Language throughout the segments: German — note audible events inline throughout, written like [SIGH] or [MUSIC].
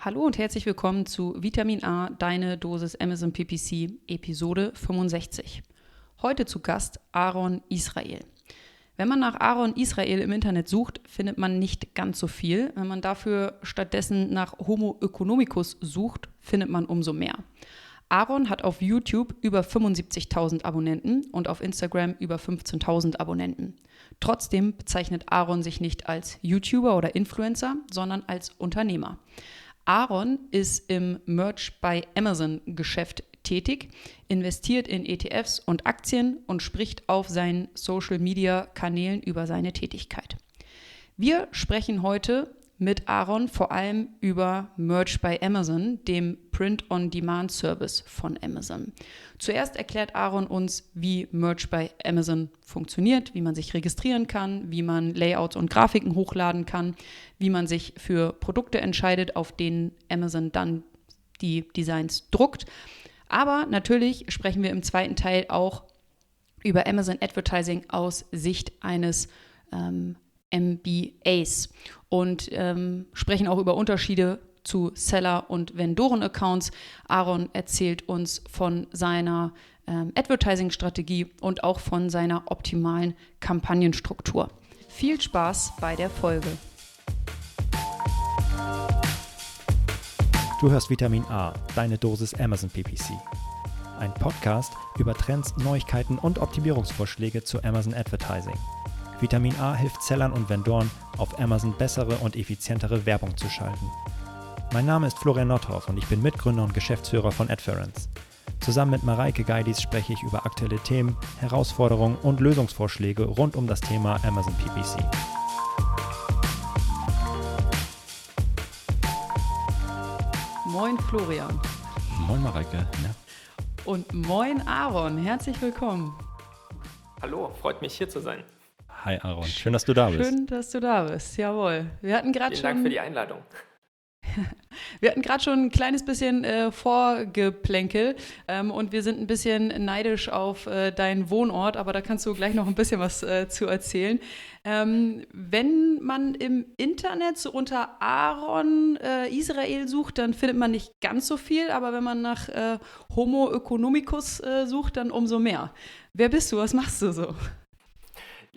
Hallo und herzlich willkommen zu Vitamin A, deine Dosis Amazon PPC, Episode 65. Heute zu Gast Aaron Israel. Wenn man nach Aaron Israel im Internet sucht, findet man nicht ganz so viel. Wenn man dafür stattdessen nach Homo economicus sucht, findet man umso mehr. Aaron hat auf YouTube über 75.000 Abonnenten und auf Instagram über 15.000 Abonnenten. Trotzdem bezeichnet Aaron sich nicht als YouTuber oder Influencer, sondern als Unternehmer. Aaron ist im Merch bei Amazon Geschäft tätig, investiert in ETFs und Aktien und spricht auf seinen Social Media Kanälen über seine Tätigkeit. Wir sprechen heute mit Aaron vor allem über Merch bei Amazon, dem Print-on-Demand-Service von Amazon. Zuerst erklärt Aaron uns, wie Merch bei Amazon funktioniert, wie man sich registrieren kann, wie man Layouts und Grafiken hochladen kann, wie man sich für Produkte entscheidet, auf denen Amazon dann die Designs druckt. Aber natürlich sprechen wir im zweiten Teil auch über Amazon Advertising aus Sicht eines ähm, MBAs und ähm, sprechen auch über Unterschiede zu Seller- und Vendoren-Accounts. Aaron erzählt uns von seiner ähm, Advertising-Strategie und auch von seiner optimalen Kampagnenstruktur. Viel Spaß bei der Folge. Du hörst Vitamin A, deine Dosis Amazon PPC. Ein Podcast über Trends, Neuigkeiten und Optimierungsvorschläge zu Amazon Advertising. Vitamin A hilft Sellern und Vendoren, auf Amazon bessere und effizientere Werbung zu schalten. Mein Name ist Florian Nordhoff und ich bin Mitgründer und Geschäftsführer von Adference. Zusammen mit Mareike Geidis spreche ich über aktuelle Themen, Herausforderungen und Lösungsvorschläge rund um das Thema Amazon PPC. Moin Florian. Moin Mareike. Ja. Und moin Aaron. Herzlich willkommen. Hallo, freut mich hier zu sein. Hi Aaron, schön, dass du da bist. Schön, dass du da bist. Jawohl. Wir hatten gerade schon. Dank für die Einladung. [LAUGHS] wir hatten gerade schon ein kleines bisschen äh, Vorgeplänkel ähm, und wir sind ein bisschen neidisch auf äh, deinen Wohnort, aber da kannst du gleich noch ein bisschen was äh, zu erzählen. Ähm, wenn man im Internet so unter Aaron äh, Israel sucht, dann findet man nicht ganz so viel, aber wenn man nach äh, Homo economicus äh, sucht, dann umso mehr. Wer bist du? Was machst du so?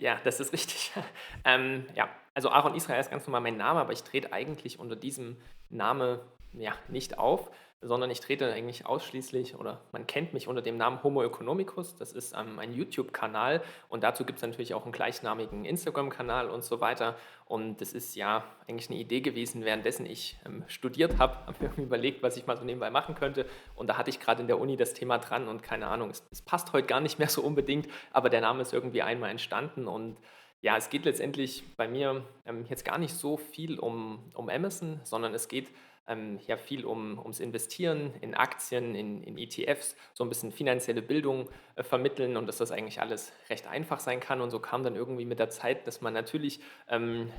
Ja, das ist richtig. [LAUGHS] ähm, ja, also Aaron Israel ist ganz normal mein Name, aber ich trete eigentlich unter diesem Namen ja, nicht auf, sondern ich trete eigentlich ausschließlich oder man kennt mich unter dem Namen Homo economicus. Das ist ähm, ein YouTube-Kanal und dazu gibt es natürlich auch einen gleichnamigen Instagram-Kanal und so weiter. Und das ist ja eigentlich eine Idee gewesen, währenddessen ich ähm, studiert habe, [LAUGHS] habe mir überlegt, was ich mal so nebenbei machen könnte. Und da hatte ich gerade in der Uni das Thema dran und keine Ahnung, es, es passt heute gar nicht mehr so unbedingt, aber der Name ist irgendwie einmal entstanden und ja, es geht letztendlich bei mir ähm, jetzt gar nicht so viel um, um Amazon, sondern es geht ähm, ja viel um, ums Investieren in Aktien, in, in ETFs, so ein bisschen finanzielle Bildung äh, vermitteln und dass das eigentlich alles recht einfach sein kann. Und so kam dann irgendwie mit der Zeit, dass man natürlich ähm,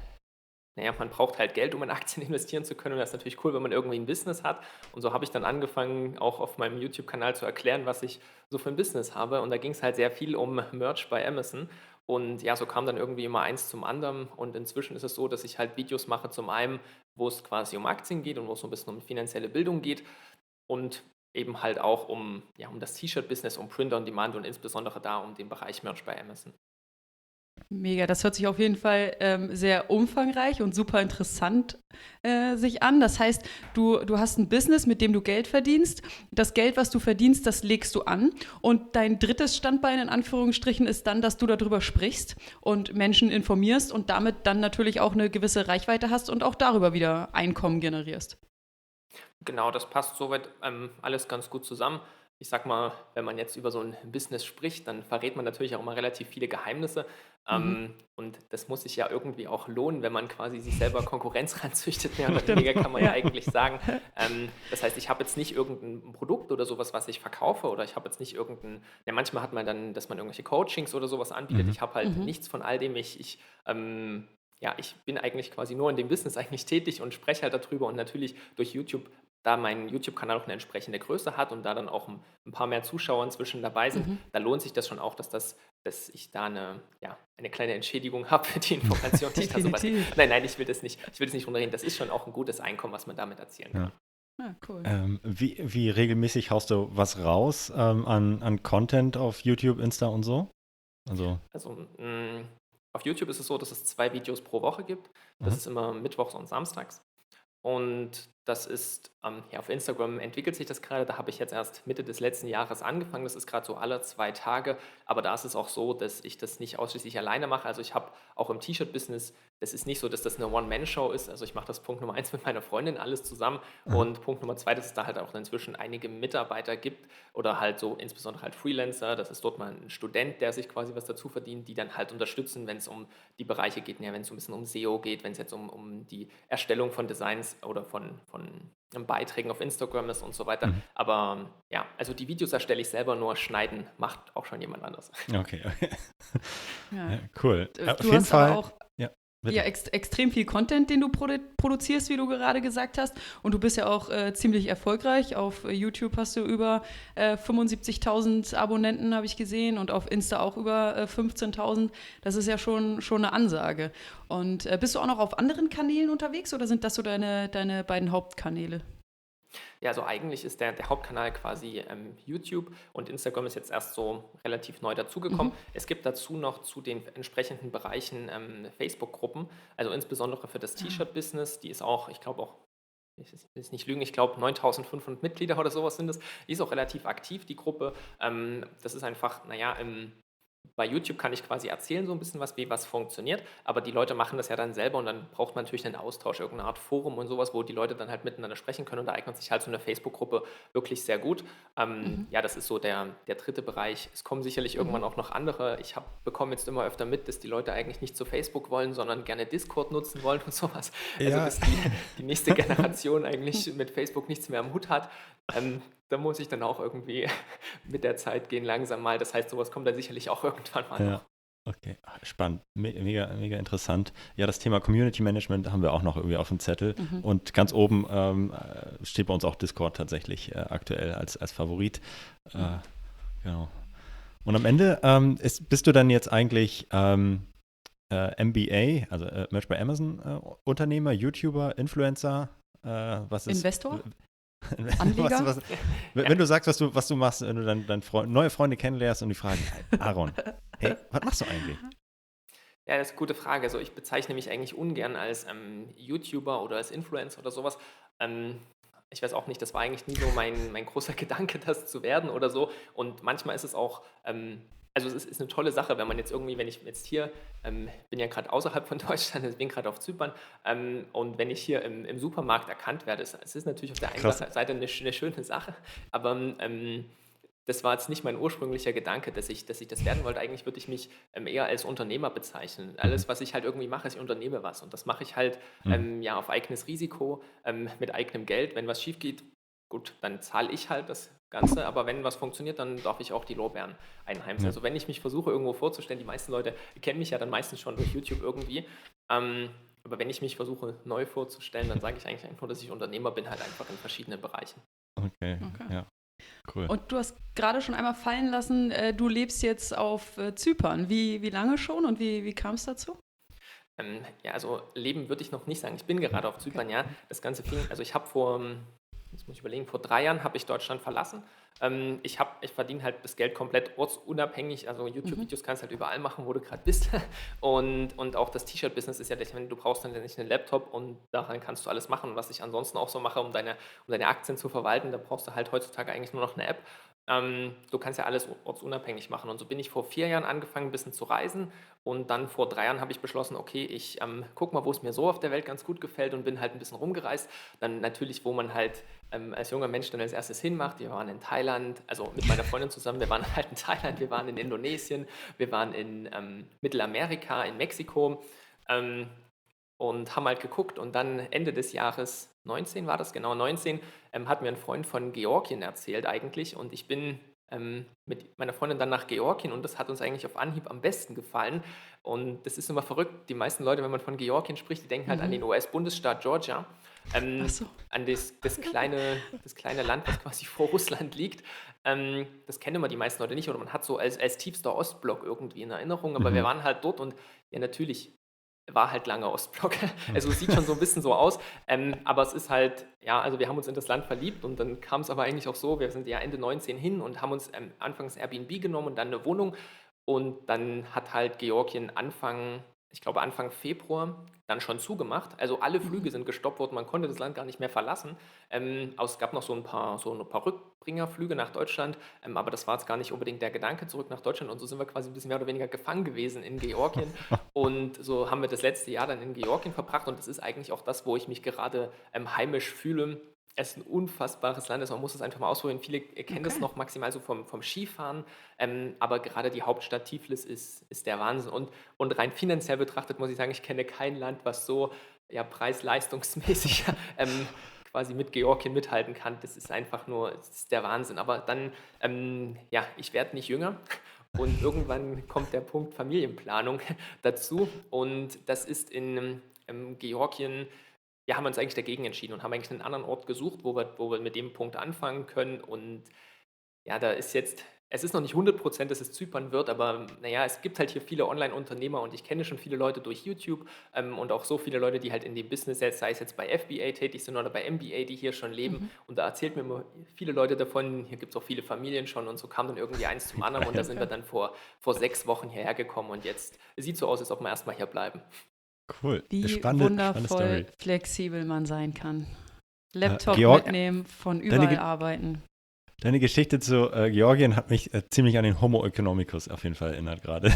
naja, man braucht halt Geld, um in Aktien [LAUGHS] investieren zu können. Und das ist natürlich cool, wenn man irgendwie ein Business hat. Und so habe ich dann angefangen, auch auf meinem YouTube-Kanal zu erklären, was ich so für ein Business habe. Und da ging es halt sehr viel um Merch bei Amazon. Und ja, so kam dann irgendwie immer eins zum anderen. Und inzwischen ist es so, dass ich halt Videos mache, zum einen, wo es quasi um Aktien geht und wo es so ein bisschen um finanzielle Bildung geht. Und eben halt auch um, ja, um das T-Shirt-Business, um Printer on Demand und insbesondere da um den Bereich Merch bei Amazon. Mega, das hört sich auf jeden Fall ähm, sehr umfangreich und super interessant äh, sich an. Das heißt, du, du hast ein Business, mit dem du Geld verdienst. Das Geld, was du verdienst, das legst du an. Und dein drittes Standbein in Anführungsstrichen ist dann, dass du darüber sprichst und Menschen informierst und damit dann natürlich auch eine gewisse Reichweite hast und auch darüber wieder Einkommen generierst. Genau, das passt soweit ähm, alles ganz gut zusammen ich sag mal, wenn man jetzt über so ein Business spricht, dann verrät man natürlich auch immer relativ viele Geheimnisse. Mhm. Ähm, und das muss sich ja irgendwie auch lohnen, wenn man quasi sich selber [LAUGHS] Konkurrenz ranzüchtet, mehr [LAUGHS] oder weniger kann man ja, eigentlich sagen. [LAUGHS] Ähm, das heißt, ich habe jetzt nicht irgendein Produkt oder sowas, was ich verkaufe, oder ich habe jetzt nicht irgendein, ja, manchmal hat man dann, dass man irgendwelche Coachings oder sowas anbietet. Mhm. Ich habe halt mhm. nichts von all dem. Ich, ich ähm, ja, ich bin eigentlich quasi nur in dem Business eigentlich tätig und spreche halt darüber und natürlich durch YouTube da mein YouTube-Kanal auch eine entsprechende Größe hat und da dann auch ein, ein paar mehr Zuschauer inzwischen dabei sind, mhm. da lohnt sich das schon auch, dass das dass ich da eine, ja, eine kleine Entschädigung [LAUGHS] habe für die Information, die ich da so Nein, nein, ich will das nicht, ich will das nicht runterreden. Das ist schon auch ein gutes Einkommen, was man damit erzielen kann. Ja. Ah, cool. Ähm, wie, wie regelmäßig haust du was raus ähm, an, an Content auf YouTube, Insta und so? Also, also mh, mm, auf YouTube ist es so, dass es zwei Videos pro Woche gibt. Das mhm. ist immer mittwochs und samstags. Und das ist, ähm, ja, auf Instagram entwickelt sich das gerade. Da habe ich jetzt erst Mitte des letzten Jahres angefangen. Das ist gerade so alle zwei Tage. Aber da ist es auch so, dass ich das nicht ausschließlich alleine mache. Also ich habe auch im T-Shirt-Business, das ist nicht so, dass das eine One-Man-Show ist. Also ich mache das Punkt Nummer eins [LAUGHS] mit meiner Freundin alles zusammen. Mhm. Und Punkt Nummer zwei, dass es da halt auch inzwischen einige Mitarbeiter gibt oder halt so insbesondere halt Freelancer. Das ist dort mal ein Student, der sich quasi was dazu verdient, die dann halt unterstützen, wenn es um die Bereiche geht, ja, wenn es so ein bisschen um SEO geht, wenn es jetzt um, um die Erstellung von Designs oder von, von Beiträgen auf Instagram ist und so weiter. Mhm. Aber ja, also die Videos erstelle ich selber, nur schneiden macht auch schon jemand anders. Okay, okay. Ja. cool. Du auf jeden Fall. auch Bitte. Ja, ex extrem viel Content, den du produ produzierst, wie du gerade gesagt hast. Und du bist ja auch äh, ziemlich erfolgreich. Auf äh, YouTube hast du über äh, 75.000 Abonnenten, habe ich gesehen. Und auf Insta auch über äh, 15.000. Das ist ja schon, schon eine Ansage. Und äh, bist du auch noch auf anderen Kanälen unterwegs oder sind das so deine, deine beiden Hauptkanäle? Ja, also eigentlich ist der, der Hauptkanal quasi ähm, YouTube und Instagram ist jetzt erst so relativ neu dazugekommen. Mhm. Es gibt dazu noch zu den entsprechenden Bereichen ähm, Facebook-Gruppen, also insbesondere für das ah. T-Shirt-Business, die ist auch, ich glaube auch ich will jetzt nicht lügen, ich glaube 9500 Mitglieder oder sowas sind es. Die ist auch relativ aktiv, die Gruppe. Ähm, das ist einfach, naja, im, bei YouTube kann ich quasi erzählen so ein bisschen was, wie was funktioniert, aber die Leute machen das ja dann selber und dann braucht man natürlich einen Austausch, irgendeine Art Forum und sowas, wo die Leute dann halt miteinander sprechen können und da eignet sich halt so eine Facebook-Gruppe wirklich sehr gut. Ähm, mhm. Ja, das ist so der, der dritte Bereich. Es kommen sicherlich mhm. irgendwann auch noch andere. Ich habe bekomme jetzt immer öfter mit, dass die Leute eigentlich nicht zu Facebook wollen, sondern gerne Discord nutzen wollen und sowas. Also ja. dass die, die nächste [LAUGHS] Generation eigentlich mit Facebook nichts mehr am Hut hat. Ähm, da muss ich dann auch irgendwie [LAUGHS] mit der Zeit gehen, langsam mal. Das heißt, sowas kommt dann sicherlich auch [LAUGHS] irgendwann mal. Ja. Okay, spannend, mega, mega interessant. Ja, das Thema Community Management haben wir auch noch irgendwie auf dem Zettel. Mhm. Und ganz oben ähm, äh, steht bei uns auch Discord tatsächlich äh, aktuell als, als Favorit. Äh, mhm. Äh, genau. Und am Ende ähm, ist, bist du dann jetzt eigentlich ähm, äh, MBA, also äh, Merch bei Amazon Unternehmer, YouTuber, Influencer? was ist, Investor? Anleger? [LAUGHS] was, was, wenn ja. du sagst, was du, was du machst, wenn du dann, dann Freund, neue Freunde kennenlernst und die fragen, Aaron, hey, was machst du eigentlich? Ja, das ist eine gute Frage. Also ich bezeichne mich eigentlich ungern als ähm, YouTuber oder als Influencer oder sowas. Ähm, ich weiß auch nicht, das war eigentlich nie so mein, mein großer [LAUGHS] Gedanke, das zu werden oder so. Und manchmal ist es auch ähm, also es ist, eine tolle Sache, wenn man jetzt irgendwie, wenn ich jetzt hier, ähm, bin ja gerade außerhalb von [LAUGHS] Deutschland, also bin gerade auf Zypern, ähm, und wenn ich hier im, im, Supermarkt erkannt werde, es ist, ist natürlich auf der einen. Seite eine, eine, schöne Sache, aber ähm, das war jetzt nicht mein ursprünglicher Gedanke, dass ich, dass ich das werden wollte. Eigentlich würde ich mich ähm, eher als Unternehmer bezeichnen. Alles, was ich halt irgendwie mache, ist, ich unternehme was. Und das mache ich halt mhm. ähm, ja, auf eigenes Risiko, ähm, mit eigenem Geld. Wenn was schief geht, gut, dann zahle ich halt das Ganze, aber wenn was funktioniert, dann darf ich auch die Lorbeeren einheimsen. Ja. Also wenn ich mich versuche irgendwo vorzustellen, die meisten Leute kennen mich ja dann meistens schon durch YouTube irgendwie, ähm, aber wenn ich mich versuche neu vorzustellen, dann sage ich eigentlich einfach nur, dass ich Unternehmer bin, halt einfach in verschiedenen Bereichen. Okay, okay. ja. Cool. Und du hast gerade schon einmal fallen lassen, äh, du lebst jetzt auf äh, Zypern. Wie, wie lange schon und wie, wie kam es dazu? Ähm, ja, also leben würde ich noch nicht sagen. Ich bin gerade auf Zypern, okay. ja. Das Ganze fing, also ich habe vor jetzt muss ich überlegen, vor drei Jahren habe ich Deutschland verlassen. Ähm, ich, ich verdiene halt das Geld komplett ortsunabhängig. Also YouTube-Videos mhm. kannst du halt überall machen, wo du gerade bist. [LAUGHS] Und, und auch das T-Shirt-Business ist ja, du brauchst dann nicht einen Laptop und daran kannst du alles machen. was ich ansonsten auch so mache, um deine, um deine Aktien zu verwalten, da brauchst du halt heutzutage eigentlich nur noch eine App. Ähm, du kannst ja alles ortsunabhängig machen. Und so bin ich vor vier Jahren angefangen, ein bisschen zu reisen. Und dann vor drei Jahren habe ich beschlossen, okay, ich ähm, gucke mal, wo es mir so auf der Welt ganz gut gefällt und bin halt ein bisschen rumgereist. Dann natürlich, wo man halt ähm, als junger Mensch dann als erstes hinmacht. Wir waren in Thailand, also mit meiner Freundin zusammen, wir waren [LAUGHS] halt in Thailand, wir waren in Indonesien, wir waren in ähm, Mittelamerika, in Mexiko. Ähm, und haben halt geguckt und dann Ende des Jahres 19 war das, genau 19, ähm, hat mir ein Freund von Georgien erzählt eigentlich und ich bin ähm, mit meiner Freundin dann nach Georgien und das hat uns eigentlich auf Anhieb am besten gefallen und das ist immer verrückt, die meisten Leute, wenn man von Georgien spricht, die denken halt mhm. an den US-Bundesstaat Georgia ähm, so. an das, das, kleine, [LAUGHS] das kleine Land, was quasi vor Russland liegt. Ähm, das kennen immer die meisten Leute nicht oder man hat so als, als tiefster Ostblock irgendwie in Erinnerung, aber Mhm. wir waren halt dort und ja, natürlich war halt lange Ostblock. [LAUGHS] Also es sieht schon so ein bisschen so aus, ähm, aber es ist halt, ja, also wir haben uns in das Land verliebt und dann kam es aber eigentlich auch so, wir sind ja Ende 19 hin und haben uns ähm, anfangs Airbnb genommen und dann eine Wohnung. Und dann hat halt Georgien Anfang, ich glaube Anfang Februar dann schon zugemacht. Also alle Flüge sind gestoppt worden, man konnte das Land gar nicht mehr verlassen. Ähm, es gab noch so ein paar, so ein paar Rückbringerflüge nach Deutschland, ähm, aber das war jetzt gar nicht unbedingt der Gedanke zurück nach Deutschland und so sind wir quasi ein bisschen mehr oder weniger gefangen gewesen in Georgien [LAUGHS] und so haben wir das letzte Jahr dann in Georgien verbracht und das ist eigentlich auch das, wo ich mich gerade ähm, heimisch fühle. Es ist ein unfassbares Land, also man muss es einfach mal ausprobieren. Viele kennen das Okay. noch maximal so vom, vom Skifahren, ähm, aber gerade die Hauptstadt Tiflis ist, ist der Wahnsinn. Und, und rein finanziell betrachtet muss ich sagen, ich kenne kein Land, was so ja, preis-leistungsmäßig [LAUGHS] ähm, quasi mit Georgien mithalten kann. Das ist einfach nur das ist der Wahnsinn. Aber dann, ähm, ja, ich werde nicht jünger. Und irgendwann kommt der Punkt Familienplanung [LAUGHS] dazu. Und das ist in ähm, Georgien, ja, haben wir uns eigentlich dagegen entschieden und haben eigentlich einen anderen Ort gesucht, wo wir, wo wir mit dem Punkt anfangen können. Und ja, da ist jetzt, es ist noch nicht 100 Prozent, dass es Zypern wird, aber naja, es gibt halt hier viele Online-Unternehmer und ich kenne schon viele Leute durch YouTube ähm, und auch so viele Leute, die halt in dem Business, jetzt, sei es jetzt bei FBA tätig sind oder bei MBA, die hier schon leben. Und da erzählt mir immer viele Leute davon, hier gibt es auch viele Familien schon und so kam dann irgendwie eins zum anderen und da sind wir dann vor, vor sechs Wochen hierher gekommen und jetzt sieht so aus, als ob wir erstmal hier bleiben. Cool. Wie spannende, spannende wundervoll Story. flexibel man sein kann. Laptop Georg, mitnehmen, von deine überall Ge- arbeiten. Deine Geschichte zu äh, Georgien hat mich äh, ziemlich an den Homo economicus auf jeden Fall erinnert gerade. [LAUGHS]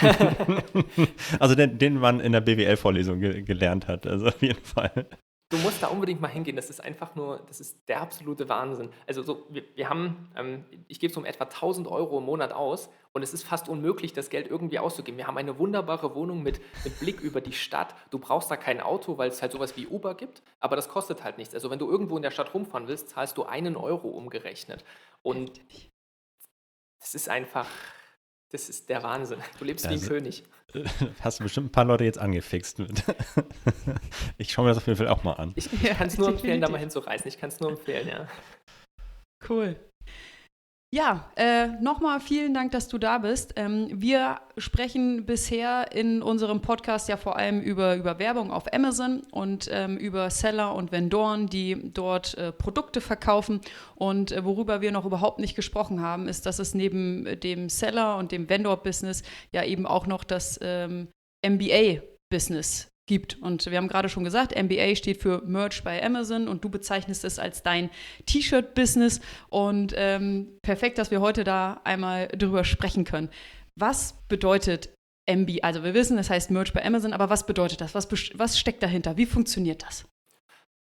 [LAUGHS] also den, den man in der BWL-Vorlesung ge gelernt hat, also auf jeden Fall. Du musst da unbedingt mal hingehen. Das ist einfach nur, das ist der absolute Wahnsinn. Also so, wir, wir haben, ähm, ich gebe so um etwa 1000 Euro im Monat aus und es ist fast unmöglich, das Geld irgendwie auszugeben. Wir haben eine wunderbare Wohnung mit, mit Blick über die Stadt. Du brauchst da kein Auto, weil es halt sowas wie Uber gibt, aber das kostet halt nichts. Also wenn du irgendwo in der Stadt rumfahren willst, zahlst du einen Euro umgerechnet. Und das ist einfach, das ist der Wahnsinn. Du lebst wie ein Also- König. [LAUGHS] Hast du bestimmt ein paar Leute jetzt angefixt mit. [LAUGHS] ich schaue mir das auf jeden Fall auch mal an. Ich, kann es nur empfehlen, da mal definitiv. hinzureisen. Ich kann es nur empfehlen, ja. Cool. Ja, äh, nochmal vielen Dank, dass du da bist. Ähm, wir sprechen bisher in unserem Podcast ja vor allem über, über Werbung auf Amazon und ähm, über Seller und Vendoren, die dort äh, Produkte verkaufen. Und äh, worüber wir noch überhaupt nicht gesprochen haben, ist, dass es neben dem Seller und dem Vendor-Business ja eben auch noch das ähm, MBA-Business gibt. Und wir haben gerade schon gesagt, MBA steht für Merch bei Amazon und du bezeichnest es als dein T-Shirt-Business. Und ähm, perfekt, dass wir heute da einmal drüber sprechen können. Was bedeutet MBA? Also wir wissen, das heißt Merch bei Amazon, aber was bedeutet das? Was, was steckt dahinter? Wie funktioniert das?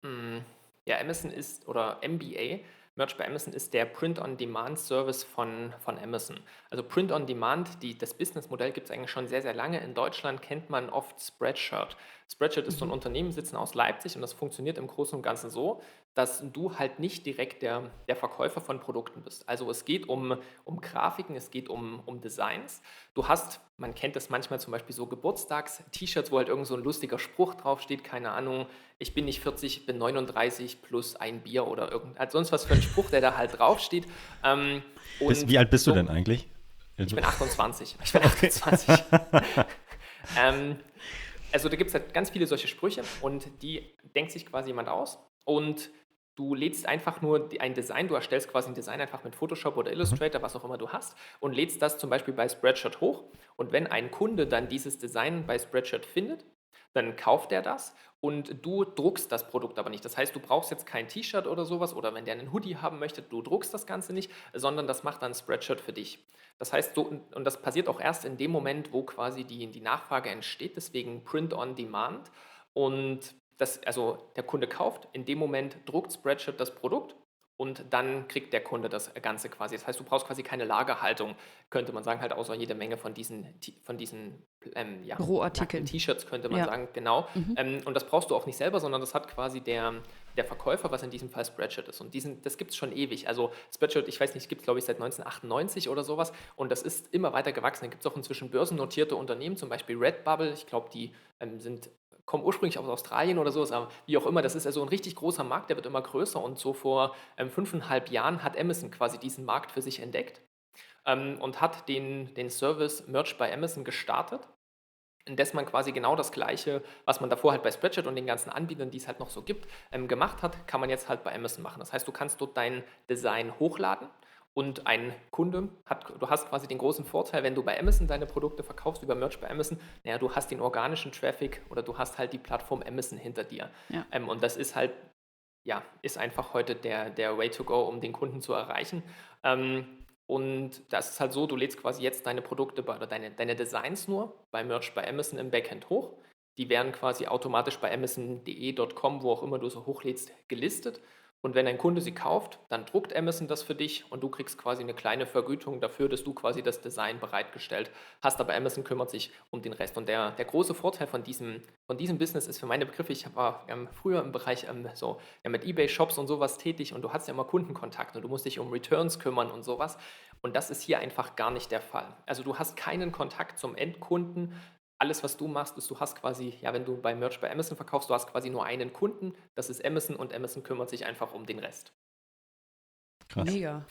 Mm, Ja, Amazon ist, oder MBA, Merch bei Amazon ist der Print-on-Demand-Service von, von Amazon. Also Print-on-Demand, das Businessmodell gibt es eigentlich schon sehr, sehr lange. In Deutschland kennt man oft Spreadshirt. Spreadshirt ist so ein Unternehmen, sitzen aus Leipzig und das funktioniert im Großen und Ganzen so, dass du halt nicht direkt der, der Verkäufer von Produkten bist. Also es geht um, um Grafiken, es geht um, um Designs. Du hast, man kennt das manchmal zum Beispiel so Geburtstags-T-Shirts, wo halt irgend so ein lustiger Spruch draufsteht, keine Ahnung, ich bin nicht 40, ich bin 39 plus ein Bier oder irgend, halt sonst was für ein Spruch, der da halt draufsteht. Ähm, Bis, wie alt bist so- du denn eigentlich? ich bin 28. Ich bin 28. [LAUGHS] ähm, also da gibt es halt ganz viele solche Sprüche und die denkt sich quasi jemand aus und du lädst einfach nur ein Design, du erstellst quasi ein Design einfach mit Photoshop oder Illustrator, was auch immer du hast und lädst das zum Beispiel bei Spreadshirt hoch und wenn ein Kunde dann dieses Design bei Spreadshirt findet, dann kauft er das und du druckst das Produkt aber nicht. Das heißt, du brauchst jetzt kein T-Shirt oder sowas oder wenn der einen Hoodie haben möchte, du druckst das Ganze nicht, sondern das macht dann Spreadshirt für dich. Das heißt, so, und das passiert auch erst in dem Moment, wo quasi die, die Nachfrage entsteht, deswegen Print on Demand. Und das, also der Kunde kauft, in dem Moment druckt Spreadshirt das Produkt und dann kriegt der Kunde das Ganze quasi. Das heißt, du brauchst quasi keine Lagerhaltung, könnte man sagen, halt außer jede Menge von diesen, von diesen ähm, ja, Rohartikeln. T-Shirts, könnte man Ja. sagen, genau. Ähm, und das brauchst du auch nicht selber, sondern das hat quasi der, der Verkäufer, was in diesem Fall Spreadshirt ist. Und diesen, das gibt es schon ewig. Also Spreadshirt, ich weiß nicht, gibt es glaube ich seit 1998 oder sowas. Und das ist immer weiter gewachsen. Da gibt es auch inzwischen börsennotierte Unternehmen, zum Beispiel Redbubble. Ich glaube, die ähm, sind kommen ursprünglich aus Australien oder sowas, aber wie auch immer, das ist also ein richtig großer Markt, der wird immer größer und so vor ähm, fünfeinhalb Jahren hat Amazon quasi diesen Markt für sich entdeckt ähm, und hat den, den Service Merch bei Amazon gestartet indes man quasi genau das Gleiche, was man davor halt bei Spreadshirt und den ganzen Anbietern, die es halt noch so gibt, ähm, gemacht hat, kann man jetzt halt bei Amazon machen. Das heißt, du kannst dort dein Design hochladen und ein Kunde hat, du hast quasi den großen Vorteil, wenn du bei Amazon deine Produkte verkaufst, über Merch bei Amazon, naja, du hast den organischen Traffic oder du hast halt die Plattform Amazon hinter dir. Ja. Ähm, und das ist halt, ja, ist einfach heute der, der Way to go, um den Kunden zu erreichen. Ähm, und das ist halt so, du lädst quasi jetzt deine Produkte bei, oder deine, deine Designs nur bei Merch bei Amazon im Backend hoch. Die werden quasi automatisch bei amazon.de.com, wo auch immer du sie hochlädst, gelistet. Und wenn ein Kunde sie kauft, dann druckt Amazon das für dich und du kriegst quasi eine kleine Vergütung dafür, dass du quasi das Design bereitgestellt hast. Aber Amazon kümmert sich um den Rest. Und der, der große Vorteil von diesem, von diesem Business ist für meine Begriffe, ich war ähm, früher im Bereich ähm, so, ja, mit Ebay-Shops und sowas tätig und du hast ja immer Kundenkontakt und du musst dich um Returns kümmern und sowas. Und das ist hier einfach gar nicht der Fall. Also du hast keinen Kontakt zum Endkunden, alles, was du machst, ist, du hast quasi, ja, wenn du bei Merch bei Amazon verkaufst, du hast quasi nur einen Kunden, das ist Amazon und Amazon kümmert sich einfach um den Rest. Krass. Mega.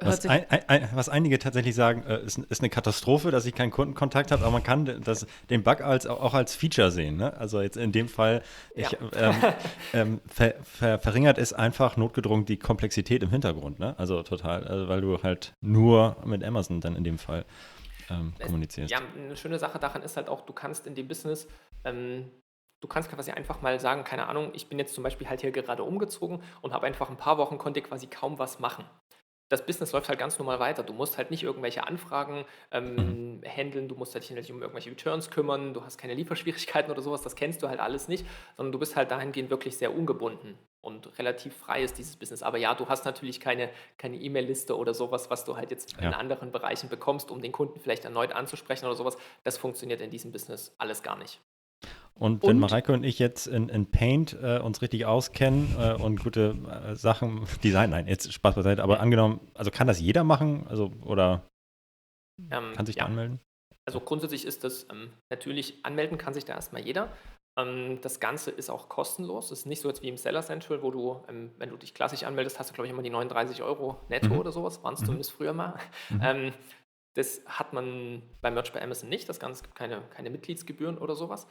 Was, ein, ein, was, einige tatsächlich sagen, äh, ist, ist, eine Katastrophe, dass ich keinen Kundenkontakt habe, aber man kann das, den Bug als, auch als Feature sehen. Ne? Also jetzt in dem Fall, ich, ja. ähm, ähm, ver, ver, verringert es einfach notgedrungen die Komplexität im Hintergrund. Ne? Also total, also weil du halt nur mit Amazon dann in dem Fall ähm, kommunizierst. Ja, eine schöne Sache daran ist halt auch, du kannst in dem Business, ähm, du kannst quasi einfach mal sagen, keine Ahnung, ich bin jetzt zum Beispiel halt hier gerade umgezogen und habe einfach ein paar Wochen, konnte quasi kaum was machen das Business läuft halt ganz normal weiter. Du musst halt nicht irgendwelche Anfragen ähm, mhm. handeln, du musst halt nicht um irgendwelche Returns kümmern, du hast keine Lieferschwierigkeiten oder sowas, das kennst du halt alles nicht, sondern du bist halt dahingehend wirklich sehr ungebunden und relativ frei ist dieses Business. Aber ja, du hast natürlich keine keine E-Mail-Liste oder sowas, was du halt jetzt ja. in anderen Bereichen bekommst, um den Kunden vielleicht erneut anzusprechen oder sowas. Das funktioniert in diesem Business alles gar nicht. Und wenn und, Mareike und ich jetzt in, in Paint äh, uns richtig auskennen äh, und gute äh, Sachen [LAUGHS] designen, nein, jetzt Spaß beiseite, aber angenommen, also kann das jeder machen? Also, oder ähm, kann sich ja. da anmelden? Also grundsätzlich ist das ähm, natürlich, anmelden kann sich da erstmal jeder. Ähm, das Ganze ist auch kostenlos. Es ist nicht so jetzt wie im Seller Central, wo du, ähm, wenn du dich klassisch anmeldest, hast du, glaube ich, immer die 39 Euro netto mhm. oder sowas, waren es mhm. zumindest früher mal. Mhm. Ähm, das hat man bei Merch bei Amazon nicht. Das Ganze gibt keine, keine Mitgliedsgebühren oder sowas.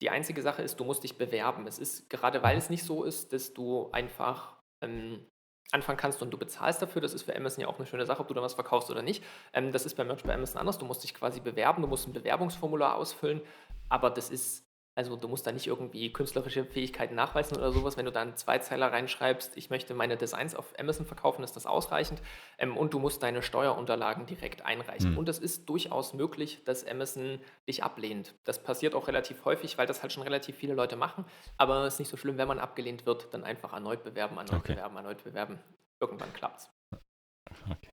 Die einzige Sache ist, du musst dich bewerben. Es ist gerade, weil es nicht so ist, dass du einfach ähm, anfangen kannst und du bezahlst dafür. Das ist für Amazon ja auch eine schöne Sache, ob du da was verkaufst oder nicht. Ähm, das ist bei Merch bei Amazon anders. Du musst dich quasi bewerben, du musst ein Bewerbungsformular ausfüllen, aber das ist also du musst da nicht irgendwie künstlerische Fähigkeiten nachweisen oder sowas. Wenn du da einen Zweizeiler reinschreibst, ich möchte meine Designs auf Amazon verkaufen, ist das ausreichend. Ähm, und du musst deine Steuerunterlagen direkt einreichen. Mhm. Und es ist durchaus möglich, dass Amazon dich ablehnt. Das passiert auch relativ häufig, weil das halt schon relativ viele Leute machen. Aber es ist nicht so schlimm, wenn man abgelehnt wird, dann einfach erneut bewerben, erneut okay. bewerben, erneut bewerben. Irgendwann klappt's. Okay.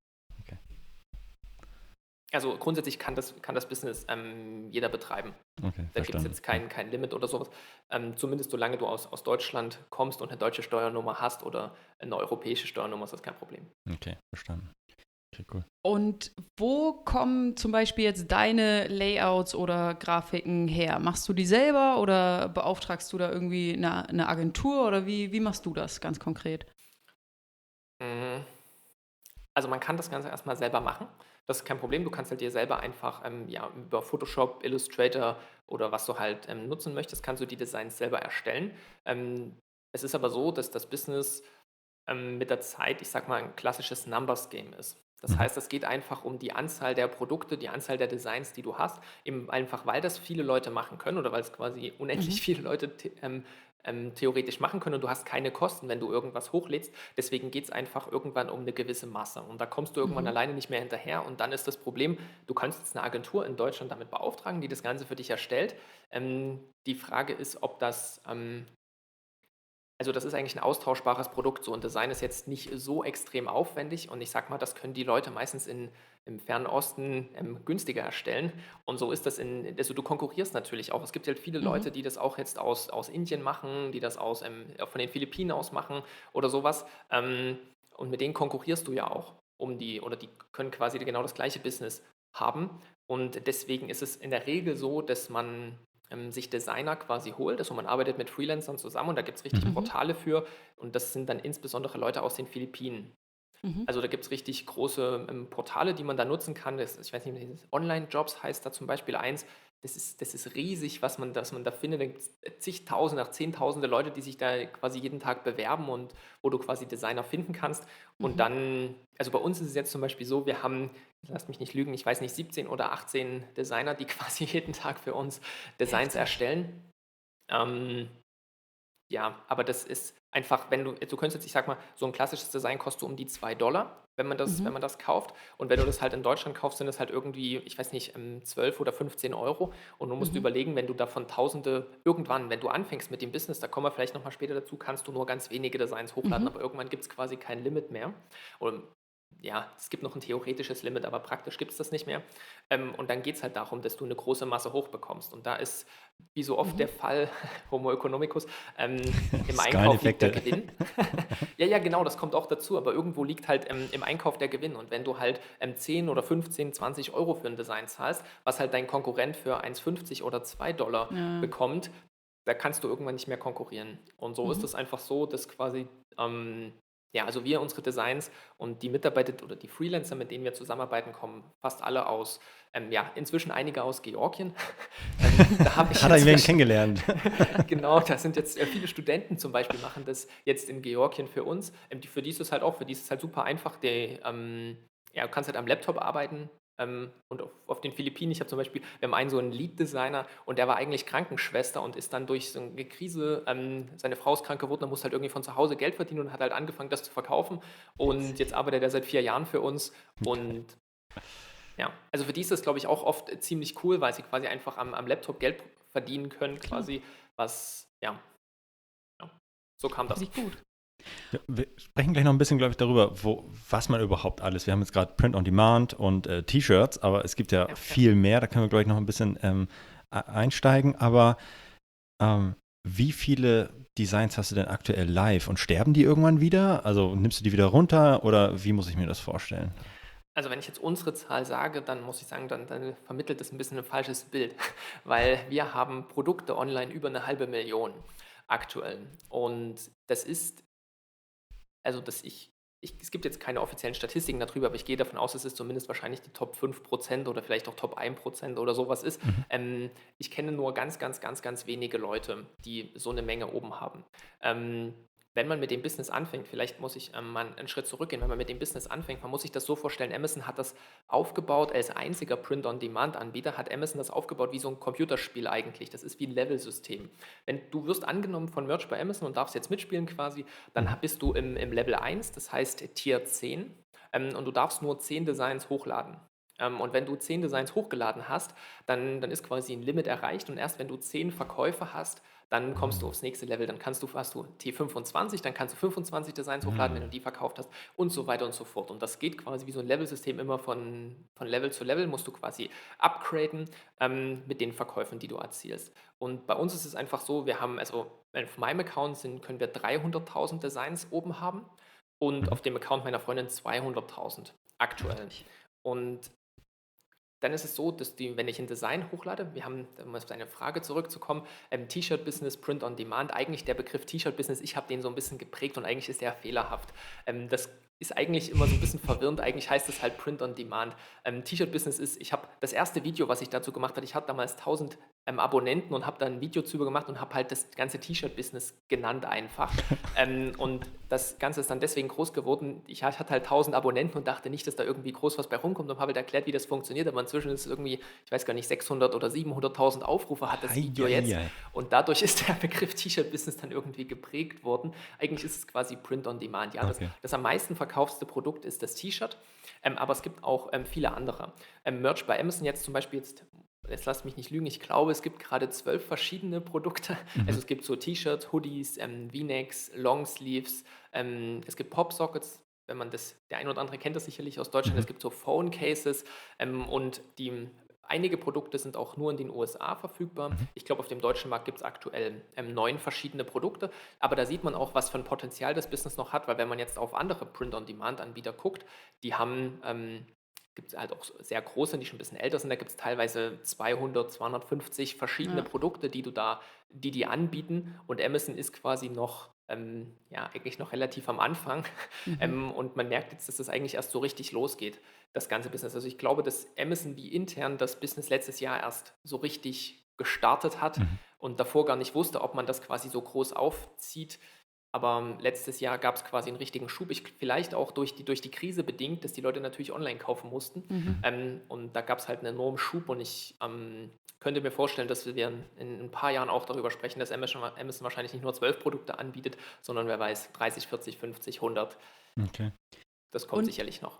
Also grundsätzlich kann das, kann das Business ähm, jeder betreiben. Okay, da gibt es jetzt kein, kein Limit oder sowas. Ähm, zumindest solange du aus, aus Deutschland kommst und eine deutsche Steuernummer hast oder eine europäische Steuernummer, ist das kein Problem. Okay, verstanden. Okay, cool. Und wo kommen zum Beispiel jetzt deine Layouts oder Grafiken her? Machst du die selber oder beauftragst du da irgendwie eine, eine Agentur oder wie, wie machst du das ganz konkret? Mhm. Also man kann das Ganze erstmal selber machen. Das ist kein Problem. Du kannst halt dir selber einfach ähm, ja, über Photoshop, Illustrator oder was du halt ähm, nutzen möchtest, kannst du die Designs selber erstellen. Ähm, es ist aber so, dass das Business ähm, mit der Zeit, ich sag mal, ein klassisches Numbers Game ist. Das mhm. heißt, es geht einfach um die Anzahl der Produkte, die Anzahl der Designs, die du hast, eben einfach, weil das viele Leute machen können oder weil es quasi unendlich mhm. viele Leute ähm, ähm, theoretisch machen können und du hast keine Kosten, wenn du irgendwas hochlädst. Deswegen geht es einfach irgendwann um eine gewisse Masse. Und da kommst du irgendwann mhm. alleine nicht mehr hinterher. Und dann ist das Problem, du kannst jetzt eine Agentur in Deutschland damit beauftragen, die das Ganze für dich erstellt. Ähm, die Frage ist, ob das ähm, also das ist eigentlich ein austauschbares Produkt so und Design ist jetzt nicht so extrem aufwendig und ich sag mal, das können die Leute meistens in, im Fernen Osten ähm, günstiger erstellen und so ist das in, also du konkurrierst natürlich auch. Es gibt halt viele mhm. Leute, die das auch jetzt aus, aus Indien machen, die das aus, ähm, von den Philippinen aus machen oder sowas ähm, und mit denen konkurrierst du ja auch um die, oder die können quasi genau das gleiche Business haben und deswegen ist es in der Regel so, dass man ähm, sich Designer quasi holt. Also man arbeitet mit Freelancern zusammen und da gibt es richtig Mhm. Portale für. Und das sind dann insbesondere Leute aus den Philippinen. Mhm. Also da gibt es richtig große ähm, Portale, die man da nutzen kann. Das, ich weiß nicht, Online-Jobs heißt da zum Beispiel eins. Das ist, das ist riesig, was man, was man da findet. Da gibt es zigtausende, auch zehntausende Leute, die sich da quasi jeden Tag bewerben und wo du quasi Designer finden kannst. Und Mhm. dann, also bei uns ist es jetzt zum Beispiel so, wir haben, lasst mich nicht lügen, ich weiß nicht, 17 oder 18 Designer, die [LAUGHS] quasi jeden Tag für uns Designs Heftig. erstellen. Ähm, ja, aber das ist einfach, wenn du, du könntest jetzt, ich sag mal, so ein klassisches Design kostet um die 2 Dollar, wenn man das, Mhm. wenn man das kauft. Und wenn du das halt in Deutschland kaufst, sind das halt irgendwie, ich weiß nicht, ähm, 12 oder 15 Euro. Und du musst Mhm. überlegen, wenn du davon Tausende, irgendwann, wenn du anfängst mit dem Business, da kommen wir vielleicht nochmal später dazu, kannst du nur ganz wenige Designs hochladen, Mhm. aber irgendwann gibt es quasi kein Limit mehr. Und ja, es gibt noch ein theoretisches Limit, aber praktisch gibt es das nicht mehr. Ähm, und dann geht es halt darum, dass du eine große Masse hochbekommst. Und da ist, wie so oft Mhm. der Fall, [LAUGHS] Homo economicus, ähm, [LAUGHS] im Einkauf liegt der. Gewinn. [LAUGHS] ja, ja, genau, das kommt auch dazu. Aber irgendwo liegt halt ähm, im Einkauf der Gewinn. Und wenn du halt ähm, 10 oder 15, 20 Euro für ein Design zahlst, was halt dein Konkurrent für 1,50 oder 2 Dollar Ja. bekommt, da kannst du irgendwann nicht mehr konkurrieren. Und so ist Mhm. es einfach so, dass quasi, ähm, ja, also wir, unsere Designs und die Mitarbeiter oder die Freelancer, mit denen wir zusammenarbeiten, kommen fast alle aus, ähm, ja, inzwischen einige aus Georgien. [LAUGHS] ähm, da habe ich Hat er inzwischen- [LAUGHS] kennengelernt? [LAUGHS] genau, da sind jetzt äh, viele Studenten zum Beispiel, machen das jetzt in Georgien für uns. Ähm, die, für die ist es halt auch, für die ist es halt super einfach. Die, ähm, ja, du kannst halt am Laptop arbeiten. Ähm, und auf, auf den Philippinen, ich habe zum Beispiel, wir haben einen so einen Lead-Designer und der war eigentlich Krankenschwester und ist dann durch so eine Krise, ähm, seine Frau ist krank geworden, er muss halt irgendwie von zu Hause Geld verdienen und hat halt angefangen, das zu verkaufen. Und jetzt arbeitet er seit vier Jahren für uns und ja, also für die ist das, glaube ich, auch oft ziemlich cool, weil sie quasi einfach am, am Laptop Geld verdienen können, quasi, was, ja, ja. so kam das. Ich gut. Ja, Wir sprechen gleich noch ein bisschen, glaube ich, darüber, wo, was man überhaupt alles. Wir haben jetzt gerade Print on Demand und äh, T-Shirts, aber es gibt ja, ja. viel mehr. Da können wir, glaube ich, noch ein bisschen ähm, e- einsteigen. Aber ähm, wie viele Designs hast du denn aktuell live und sterben die irgendwann wieder? Also nimmst du die wieder runter oder wie muss ich mir das vorstellen? Also wenn ich jetzt unsere Zahl sage, dann muss ich sagen, dann, dann vermittelt das ein bisschen ein falsches Bild, [LAUGHS] weil wir haben Produkte online über eine halbe Million aktuell. Und das ist, also dass ich, ich, es gibt jetzt keine offiziellen Statistiken darüber, aber ich gehe davon aus, dass es zumindest wahrscheinlich die Top 5% oder vielleicht auch Top 1% oder sowas ist. Mhm. Ähm, ich kenne nur ganz, ganz, ganz, ganz wenige Leute, die so eine Menge oben haben. Ähm, wenn man mit dem Business anfängt, vielleicht muss ich ähm, mal einen Schritt zurückgehen, wenn man mit dem Business anfängt, man muss sich das so vorstellen, Amazon hat das aufgebaut, als einziger Print-on-Demand-Anbieter hat Amazon das aufgebaut wie so ein Computerspiel eigentlich. Das ist wie ein Level-System. Wenn du wirst angenommen von Merch bei Amazon und darfst jetzt mitspielen quasi, dann bist du im, im Level 1, das heißt Tier 10 ähm, und du darfst nur 10 Designs hochladen. Ähm, und wenn du 10 Designs hochgeladen hast, dann, dann ist quasi ein Limit erreicht und erst wenn du 10 Verkäufe hast, dann kommst du aufs nächste Level. Dann kannst du, hast du T25, dann kannst du 25 Designs hochladen, wenn du die verkauft hast und so weiter und so fort. Und das geht quasi wie so ein Level-System immer von, von Level zu Level, musst du quasi upgraden ähm, mit den Verkäufen, die du erzielst. Und bei uns ist es einfach so, wir haben, also auf meinem Account sind, können wir 300.000 Designs oben haben und auf dem Account meiner Freundin 200.000 aktuell. Und dann ist es so, dass die, wenn ich ein Design hochlade, wir haben, um auf deine Frage zurückzukommen, ähm, T-Shirt-Business, Print on Demand, eigentlich der Begriff T-Shirt-Business, ich habe den so ein bisschen geprägt und eigentlich ist der fehlerhaft. Ähm, das ist eigentlich immer so ein bisschen verwirrend, eigentlich heißt es halt Print on Demand. Ähm, T-Shirt-Business ist, ich habe das erste Video, was ich dazu gemacht habe, ich hatte damals 1000 ähm, Abonnenten und habe dann ein Video zu gemacht und habe halt das ganze T-Shirt-Business genannt einfach. [LAUGHS] ähm, und das Ganze ist dann deswegen groß geworden. Ich hatte halt 1000 Abonnenten und dachte nicht, dass da irgendwie groß was bei rumkommt und habe halt erklärt, wie das funktioniert. Aber inzwischen ist es irgendwie, ich weiß gar nicht, 600 oder 700.000 Aufrufe hat das Video Ei, ei, jetzt. ei. Und dadurch [LAUGHS] ist der Begriff T-Shirt-Business dann irgendwie geprägt worden. Eigentlich ist es quasi Print on Demand. Ja, Okay. das, das am meisten verkaufste Produkt ist das T-Shirt. Ähm, aber es gibt auch ähm, viele andere. Ähm, Merch bei Amazon jetzt zum Beispiel jetzt. Jetzt lasst mich nicht lügen, ich glaube, es gibt gerade zwölf verschiedene [LAUGHS] Produkte. Also es gibt so T-Shirts, Hoodies, ähm, V-Necks, Longsleeves, ähm, es gibt Popsockets, wenn man das, der ein oder andere kennt das sicherlich aus Deutschland, es gibt so Phone Cases ähm, und die Einige Produkte sind auch nur in den USA verfügbar. Ich glaube, auf dem deutschen Markt gibt es aktuell ähm, neun verschiedene Produkte. Aber da sieht man auch, was für ein Potenzial das Business noch hat, weil wenn man jetzt auf andere Print-on-Demand-Anbieter guckt, die haben ähm, gibt es halt auch sehr große, die schon ein bisschen älter sind. Da gibt es teilweise 200, 250 verschiedene ja. Produkte, die du da, die die anbieten. Und Amazon ist quasi noch, ähm, ja, eigentlich noch relativ am Anfang. Mhm. Ähm, und man merkt jetzt, dass das eigentlich erst so richtig losgeht, das ganze Business. Also ich glaube, dass Amazon wie intern das Business letztes Jahr erst so richtig gestartet hat mhm. und davor gar nicht wusste, ob man das quasi so groß aufzieht. Aber ähm, letztes Jahr gab es quasi einen richtigen Schub. Ich, vielleicht auch durch die, durch die Krise bedingt, dass die Leute natürlich online kaufen mussten. Mhm. Ähm, und da gab es halt einen enormen Schub. Und ich ähm, könnte mir vorstellen, dass wir in, in, ein paar Jahren auch darüber sprechen, dass Amazon, Amazon wahrscheinlich nicht nur zwölf Produkte anbietet, sondern wer weiß, 30, 40, 50, 100. Okay. Das kommt und, sicherlich noch.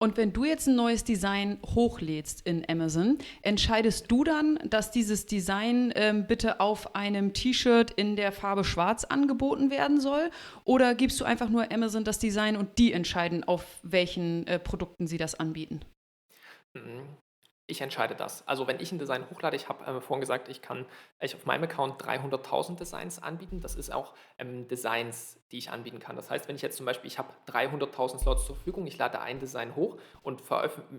Und wenn du jetzt ein neues Design hochlädst in Amazon, entscheidest du dann, dass dieses Design ähm, bitte auf einem T-Shirt in der Farbe Schwarz angeboten werden soll? Oder gibst du einfach nur Amazon das Design und die entscheiden, auf welchen äh, Produkten sie das anbieten? Ich entscheide das. Also wenn ich ein Design hochlade, ich habe äh, vorhin gesagt, ich kann ich auf meinem Account 300.000 Designs anbieten. Das ist auch ähm, Designs, die ich anbieten kann. Das heißt, wenn ich jetzt zum Beispiel, ich habe 300.000 Slots zur Verfügung, ich lade ein Design hoch und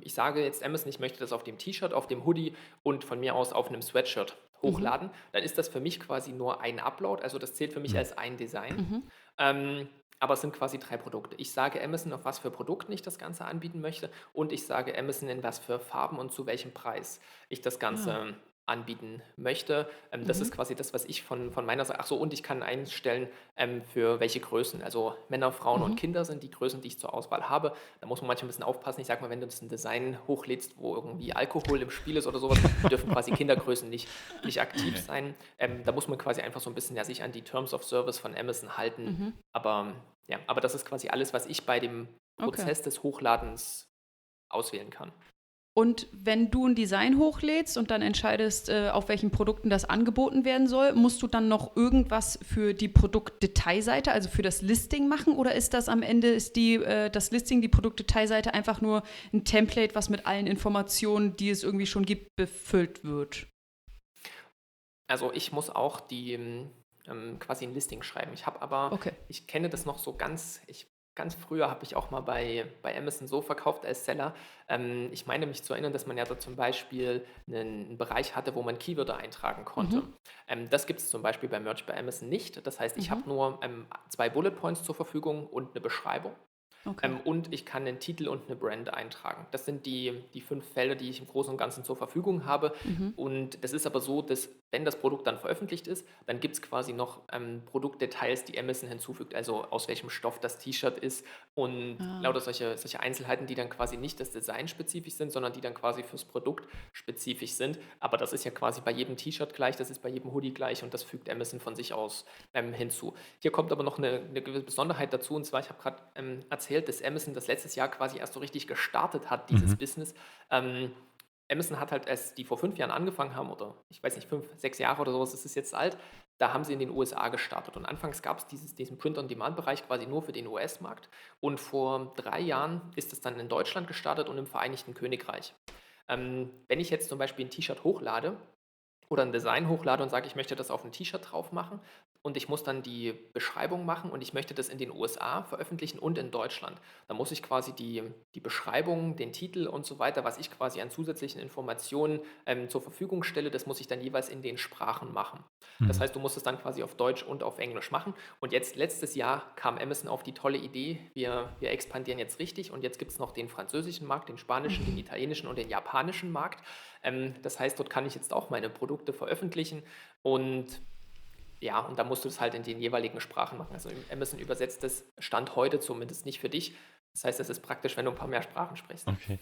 ich sage jetzt Amazon, ich möchte das auf dem T-Shirt, auf dem Hoodie und von mir aus auf einem Sweatshirt hochladen, mhm. dann ist das für mich quasi nur ein Upload. Also das zählt für mich mhm. als ein Design. Mhm. Ähm, aber es sind quasi drei Produkte. Ich sage Amazon, auf was für Produkten ich das Ganze anbieten möchte und ich sage Amazon, in was für Farben und zu welchem Preis ich das Ganze ja. Anbieten möchte. Ähm, das mhm. ist quasi das, was ich von, von meiner Seite, ach so, und ich kann einstellen, ähm, für welche Größen, also Männer, Frauen mhm. und Kinder sind die Größen, die ich zur Auswahl habe. Da muss man manchmal ein bisschen aufpassen. Ich sage mal, wenn du ein Design hochlädst, wo irgendwie Alkohol im Spiel ist oder sowas, dürfen quasi Kindergrößen nicht, nicht aktiv sein. Ähm, da muss man quasi einfach so ein bisschen ja, sich an die Terms of Service von Amazon halten. Mhm. Aber ja, aber das ist quasi alles, was ich bei dem Prozess okay. des Hochladens auswählen kann. Und wenn du ein Design hochlädst und dann entscheidest, äh, auf welchen Produkten das angeboten werden soll, musst du dann noch irgendwas für die Produktdetailseite, also für das Listing machen? Oder ist das am Ende, ist die, äh, das Listing, die Produktdetailseite einfach nur ein Template, was mit allen Informationen, die es irgendwie schon gibt, befüllt wird? Also ich muss auch die ähm, quasi ein Listing schreiben. Ich habe aber, okay. ich kenne das noch so ganz, ich Ganz früher habe ich auch mal bei, bei Amazon so verkauft als Seller. Ähm, ich meine mich zu erinnern, dass man ja da zum Beispiel einen, einen Bereich hatte, wo man Keywörter eintragen konnte. Mhm. Ähm, das gibt es zum Beispiel bei Merch bei Amazon nicht. Das heißt, ich mhm. habe nur ähm, zwei Bullet Points zur Verfügung und eine Beschreibung. Okay. Ähm, und ich kann einen Titel und eine Brand eintragen. Das sind die, die fünf Felder, die ich im Großen und Ganzen zur Verfügung habe. Mhm. Und das ist aber so, dass wenn das Produkt dann veröffentlicht ist, dann gibt es quasi noch ähm, Produktdetails, die Amazon hinzufügt, also aus welchem Stoff das T-Shirt ist und ah. lauter solche, solche Einzelheiten, die dann quasi nicht das Design spezifisch sind, sondern die dann quasi fürs Produkt spezifisch sind. Aber das ist ja quasi bei jedem T-Shirt gleich, das ist bei jedem Hoodie gleich und das fügt Amazon von sich aus ähm, hinzu. Hier kommt aber noch eine, eine gewisse Besonderheit dazu und zwar, ich habe gerade ähm, erzählt, dass Amazon das letztes Jahr quasi erst so richtig gestartet hat, dieses mhm. Business. Amazon hat halt, als die vor fünf Jahren angefangen haben, oder ich weiß nicht, fünf, sechs Jahre oder sowas ist es jetzt alt, da haben sie in den USA gestartet. Und anfangs gab es diesen Print-on-Demand-Bereich quasi nur für den US-Markt. Und vor drei Jahren ist es dann in Deutschland gestartet und im Vereinigten Königreich. Ähm, wenn ich jetzt zum Beispiel ein T-Shirt hochlade, oder ein Design hochlade und sage, ich möchte das auf ein T-Shirt drauf machen und ich muss dann die Beschreibung machen und ich möchte das in den USA veröffentlichen und in Deutschland. Dann muss ich quasi die, die Beschreibung, den Titel und so weiter, was ich quasi an zusätzlichen Informationen ähm, zur Verfügung stelle, das muss ich dann jeweils in den Sprachen machen. Mhm. Das heißt, du musst es dann quasi auf Deutsch und auf Englisch machen. Und jetzt letztes Jahr kam Amazon auf die tolle Idee, wir, wir expandieren jetzt richtig und jetzt gibt es noch den französischen Markt, den spanischen, den italienischen und den japanischen Markt. Ähm, das heißt, dort kann ich jetzt auch meine Produkte veröffentlichen und ja, und da musst du es halt in den jeweiligen Sprachen machen. Also Amazon übersetzt das Stand heute zumindest nicht für dich. Das heißt, es ist praktisch, wenn du ein paar mehr Sprachen sprichst. Okay.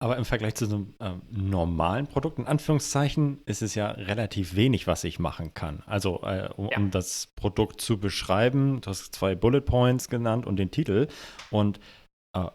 Aber im Vergleich zu so einem äh, normalen Produkt, in Anführungszeichen, ist es ja relativ wenig, was ich machen kann. Also, äh, um, ja. um, das Produkt zu beschreiben, du hast zwei Bullet Points genannt und den Titel. Und, äh,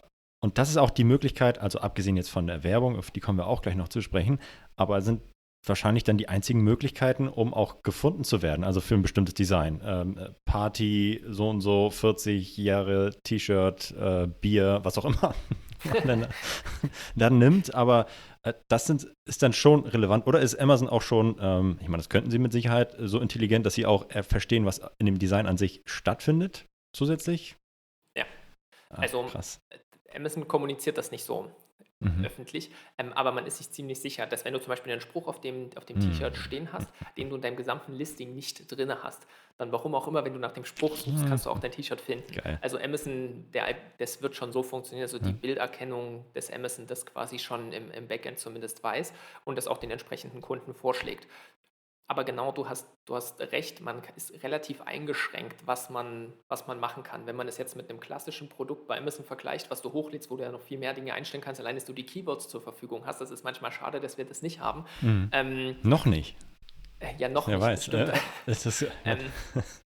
und das ist auch die Möglichkeit, also abgesehen jetzt von der Werbung, auf die kommen wir auch gleich noch zu sprechen, aber sind wahrscheinlich dann die einzigen Möglichkeiten, um auch gefunden zu werden, also für ein bestimmtes Design. Ähm, Party, so und so, 40 Jahre, T-Shirt, äh, Bier, was auch immer [LAUGHS] dann, [LAUGHS] dann, nimmt. Aber äh, das sind, ist dann schon relevant. Oder ist Amazon auch schon, ähm, ich meine, das könnten sie mit Sicherheit so intelligent, dass sie auch äh, verstehen, was in dem Design an sich stattfindet, zusätzlich? Ja. Ah, also krass. Amazon kommuniziert das nicht so. Mhm. öffentlich. Ähm, aber man ist sich ziemlich sicher, dass wenn du zum Beispiel einen Spruch auf dem, auf dem mhm. T-Shirt stehen hast, den du in deinem gesamten Listing nicht drin hast, dann warum auch immer, wenn du nach dem Spruch suchst, kannst du auch dein T-Shirt finden. Geil. Also Amazon, der, das wird schon so funktionieren, also die mhm. Bilderkennung des Amazon das quasi schon im, im Backend zumindest weiß und das auch den entsprechenden Kunden vorschlägt. Aber genau, du hast, du hast recht, man ist relativ eingeschränkt, was man, was man machen kann. Wenn man es jetzt mit einem klassischen Produkt bei Amazon vergleicht, was du hochlädst, wo du ja noch viel mehr Dinge einstellen kannst, allein dass du die Keywords zur Verfügung hast, das ist manchmal schade, dass wir das nicht haben. Mhm. Ähm, noch nicht. Äh, ja, noch Wer nicht. Weiß, stimmt. [LAUGHS] Äh, [LAUGHS] ähm,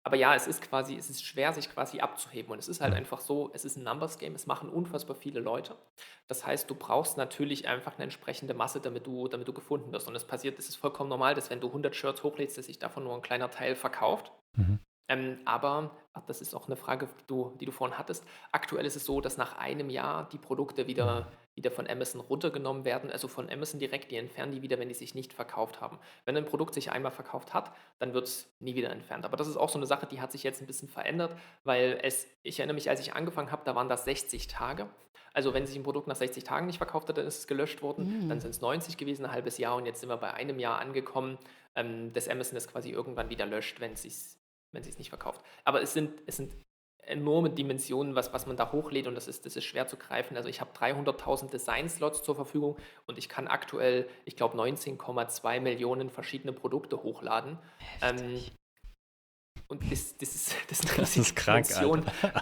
aber ja, es ist quasi, es ist schwer, sich quasi abzuheben. Und es ist halt ja. einfach so, es ist ein Numbers Game, es machen unfassbar viele Leute. Das heißt, du brauchst natürlich einfach eine entsprechende Masse, damit du, damit du gefunden wirst. Und es passiert, es ist vollkommen normal, dass wenn du 100 Shirts hochlädst, dass sich davon nur ein kleiner Teil verkauft. Mhm. Ähm, aber, ach, das ist auch eine Frage, die du, die du vorhin hattest. Aktuell ist es so, dass nach einem Jahr die Produkte wieder wieder von Amazon runtergenommen werden, also von Amazon direkt, die entfernen die wieder, wenn die sich nicht verkauft haben. Wenn ein Produkt sich einmal verkauft hat, dann wird es nie wieder entfernt. Aber das ist auch so eine Sache, die hat sich jetzt ein bisschen verändert, weil es, ich erinnere mich, als ich angefangen habe, da waren das 60 Tage. Also wenn sich ein Produkt nach 60 Tagen nicht verkauft hat, dann ist es gelöscht worden. Mhm. Dann sind es 90 gewesen, ein halbes Jahr und jetzt sind wir bei einem Jahr angekommen, ähm, dass Amazon das quasi irgendwann wieder löscht, wenn es sich wenn es nicht verkauft. Aber es sind, es sind enorme Dimensionen, was, was man da hochlädt und das ist, das ist schwer zu greifen. Also ich habe 300.000 Design-Slots zur Verfügung und ich kann aktuell, ich glaube, 19,2 Millionen verschiedene Produkte hochladen. Ähm, und das, das, ist, [LAUGHS] das ist eine das ist krank,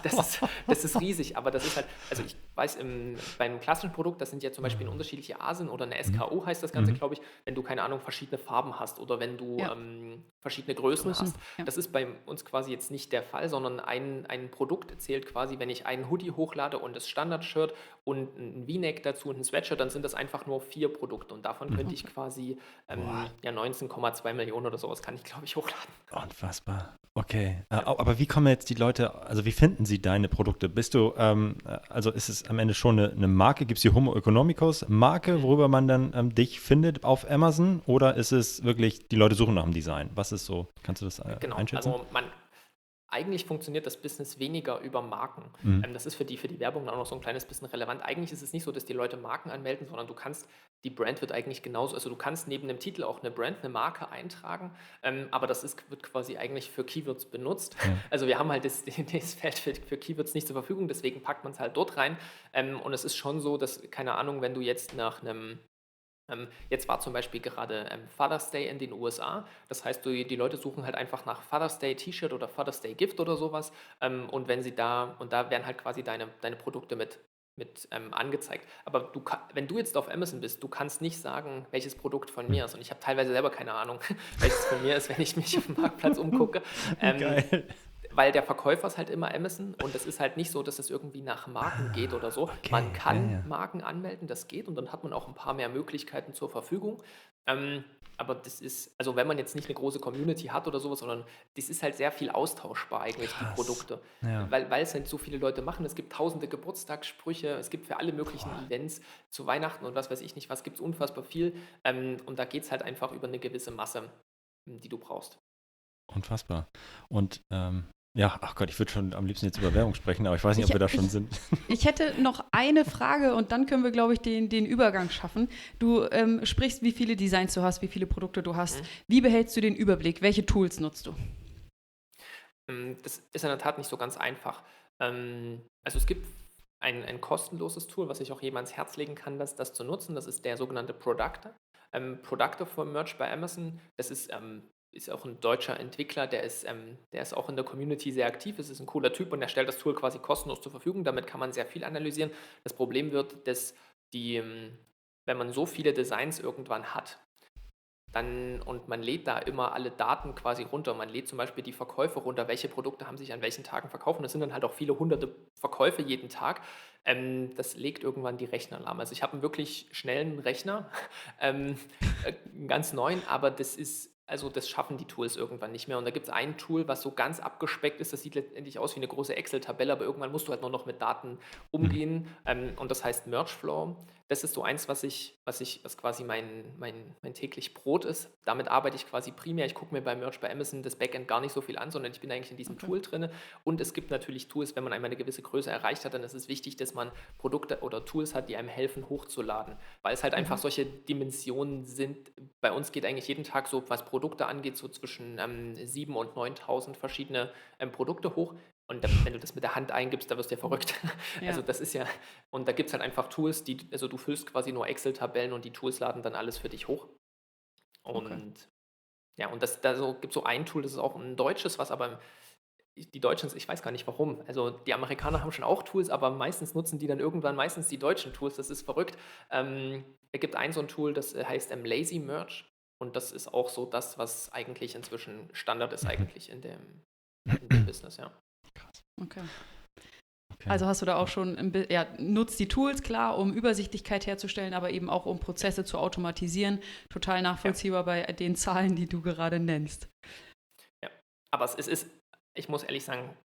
Das ist, das ist riesig, aber das ist halt, also ich weiß, im, beim klassischen Produkt, das sind ja zum Beispiel unterschiedliche Asen oder eine SKO mhm. heißt das Ganze, mhm. glaube ich, wenn du, keine Ahnung, verschiedene Farben hast oder wenn du ja. ähm, verschiedene Größen, Größen hast. Ja. Das ist bei uns quasi jetzt nicht der Fall, sondern ein, ein Produkt zählt quasi, wenn ich einen Hoodie hochlade und das Standard-Shirt und ein V-Neck dazu und ein Sweatshirt, dann sind das einfach nur vier Produkte und davon mhm. könnte ich quasi ähm, ja, 19,2 Millionen oder sowas kann ich, glaube ich, hochladen. Unfassbar. Okay, äh, aber wie kommen jetzt die Leute, also wie finden sie deine Produkte? Bist du, ähm, äh, also ist es am Ende schon eine, eine Marke, gibt es die Homo Economicus Marke, worüber man dann ähm, dich findet auf Amazon oder ist es wirklich, die Leute suchen nach dem Design? Was ist so, kannst du das äh, genau, einschätzen? Also man, eigentlich funktioniert das Business weniger über Marken. Mhm. Ähm, das ist für die, für die Werbung auch noch so ein kleines bisschen relevant. Eigentlich ist es nicht so, dass die Leute Marken anmelden, sondern du kannst, die Brand wird eigentlich genauso, also du kannst neben dem Titel auch eine Brand, eine Marke eintragen, ähm, aber das ist, wird quasi eigentlich für Keywords benutzt. Ja. Also wir haben halt das, [LAUGHS] das Feld für, Keywords nicht zur Verfügung, deswegen packt man es halt dort rein. Ähm, und es ist schon so, dass, keine Ahnung, wenn du jetzt nach einem ähm, jetzt war zum Beispiel gerade ähm, Father's Day in den USA. Das heißt, die Leute suchen halt einfach nach Father's Day T-Shirt oder Father's Day Gift oder sowas. Ähm, und wenn sie da, und da werden halt quasi deine, deine Produkte mit, mit ähm, angezeigt. Aber du, wenn du jetzt auf Amazon bist, du kannst nicht sagen, welches Produkt von mir ist. Und ich habe teilweise selber keine Ahnung, [LAUGHS] welches von mir ist, wenn ich mich auf dem Marktplatz umgucke. [LAUGHS] Ähm, Geil weil der Verkäufer ist halt immer Amazon und es ist halt nicht so, dass es irgendwie nach Marken geht oder so. Okay, man kann ja, ja. Marken anmelden, das geht und dann hat man auch ein paar mehr Möglichkeiten zur Verfügung. Ähm, aber das ist, also wenn man jetzt nicht eine große Community hat oder sowas, sondern das ist halt sehr viel austauschbar eigentlich, Krass. die Produkte. Ja. Weil, weil es halt so viele Leute machen. Es gibt tausende Geburtstagssprüche, es gibt für alle möglichen Boah. Events zu Weihnachten und was weiß ich nicht, was gibt es unfassbar viel. Ähm, und da geht es halt einfach über eine gewisse Masse, die du brauchst. Unfassbar. Und ähm, ja, ach Gott, ich würde schon am liebsten jetzt über Werbung sprechen, aber ich weiß nicht, ob wir da schon ich, sind. [LAUGHS] Ich hätte noch eine Frage und dann können wir, glaube ich, den, den Übergang schaffen. Du ähm, sprichst, wie viele Designs du hast, wie viele Produkte du hast. Mhm. Wie behältst du den Überblick? Welche Tools nutzt du? Ähm, das ist in der Tat nicht so ganz einfach. Ähm, also es gibt ein, ein kostenloses Tool, was ich auch jedem ans Herz legen kann, das, das zu nutzen. Das ist der sogenannte Productor. Ähm, Productor for Merch bei Amazon, das ist ähm, ist auch ein deutscher Entwickler, der ist, ähm, der ist auch in der Community sehr aktiv, es ist ein cooler Typ und er stellt das Tool quasi kostenlos zur Verfügung. Damit kann man sehr viel analysieren. Das Problem wird, dass die, ähm, wenn man so viele Designs irgendwann hat, dann und man lädt da immer alle Daten quasi runter. Man lädt zum Beispiel die Verkäufe runter, welche Produkte haben sich an welchen Tagen verkauft. Und das sind dann halt auch viele hunderte Verkäufe jeden Tag. Ähm, das legt irgendwann die Rechner lahm. Also ich habe einen wirklich schnellen Rechner, [LAUGHS] ähm, äh, einen ganz neuen, aber das ist also das schaffen die Tools irgendwann nicht mehr. Und da gibt es ein Tool, was so ganz abgespeckt ist. Das sieht letztendlich aus wie eine große Excel-Tabelle, aber irgendwann musst du halt nur noch mit Daten umgehen. Mhm. Ähm, und das heißt Mergeflow. Das ist so eins, was ich, was ich, was quasi mein, mein, mein täglich Brot ist. Damit arbeite ich quasi primär. Ich gucke mir bei Merch bei Amazon das Backend gar nicht so viel an, sondern ich bin eigentlich in diesem okay. Tool drin. Und es gibt natürlich Tools, wenn man einmal eine gewisse Größe erreicht hat, dann ist es wichtig, dass man Produkte oder Tools hat, die einem helfen, hochzuladen. Weil es halt mhm. einfach solche Dimensionen sind. Bei uns geht eigentlich jeden Tag so, was Produkte angeht, so zwischen ähm, 7.000 und 9.000 verschiedene ähm, Produkte hoch. Und wenn du das mit der Hand eingibst, da wirst du ja verrückt. [LAUGHS] Ja. Also das ist ja, und da gibt es halt einfach Tools, die, also du füllst quasi nur Excel-Tabellen und die Tools laden dann alles für dich hoch. Und okay. ja, und das, da so, gibt so ein Tool, das ist auch ein deutsches, was aber die Deutschen, ich weiß gar nicht warum. Also die Amerikaner haben schon auch Tools, aber meistens nutzen die dann irgendwann meistens die deutschen Tools. Das ist verrückt. Ähm, es gibt ein so ein Tool, das heißt ähm, Lazy Merch. Und das ist auch so das, was eigentlich inzwischen Standard ist, [LAUGHS] eigentlich in dem, in dem Business, ja. Krass. Okay. okay. Also hast du da auch schon, im, ja, nutzt die Tools, klar, um Übersichtlichkeit herzustellen, aber eben auch um Prozesse zu automatisieren. Total nachvollziehbar ja. bei den Zahlen, die du gerade nennst. Ja, aber es ist, ich muss ehrlich sagen,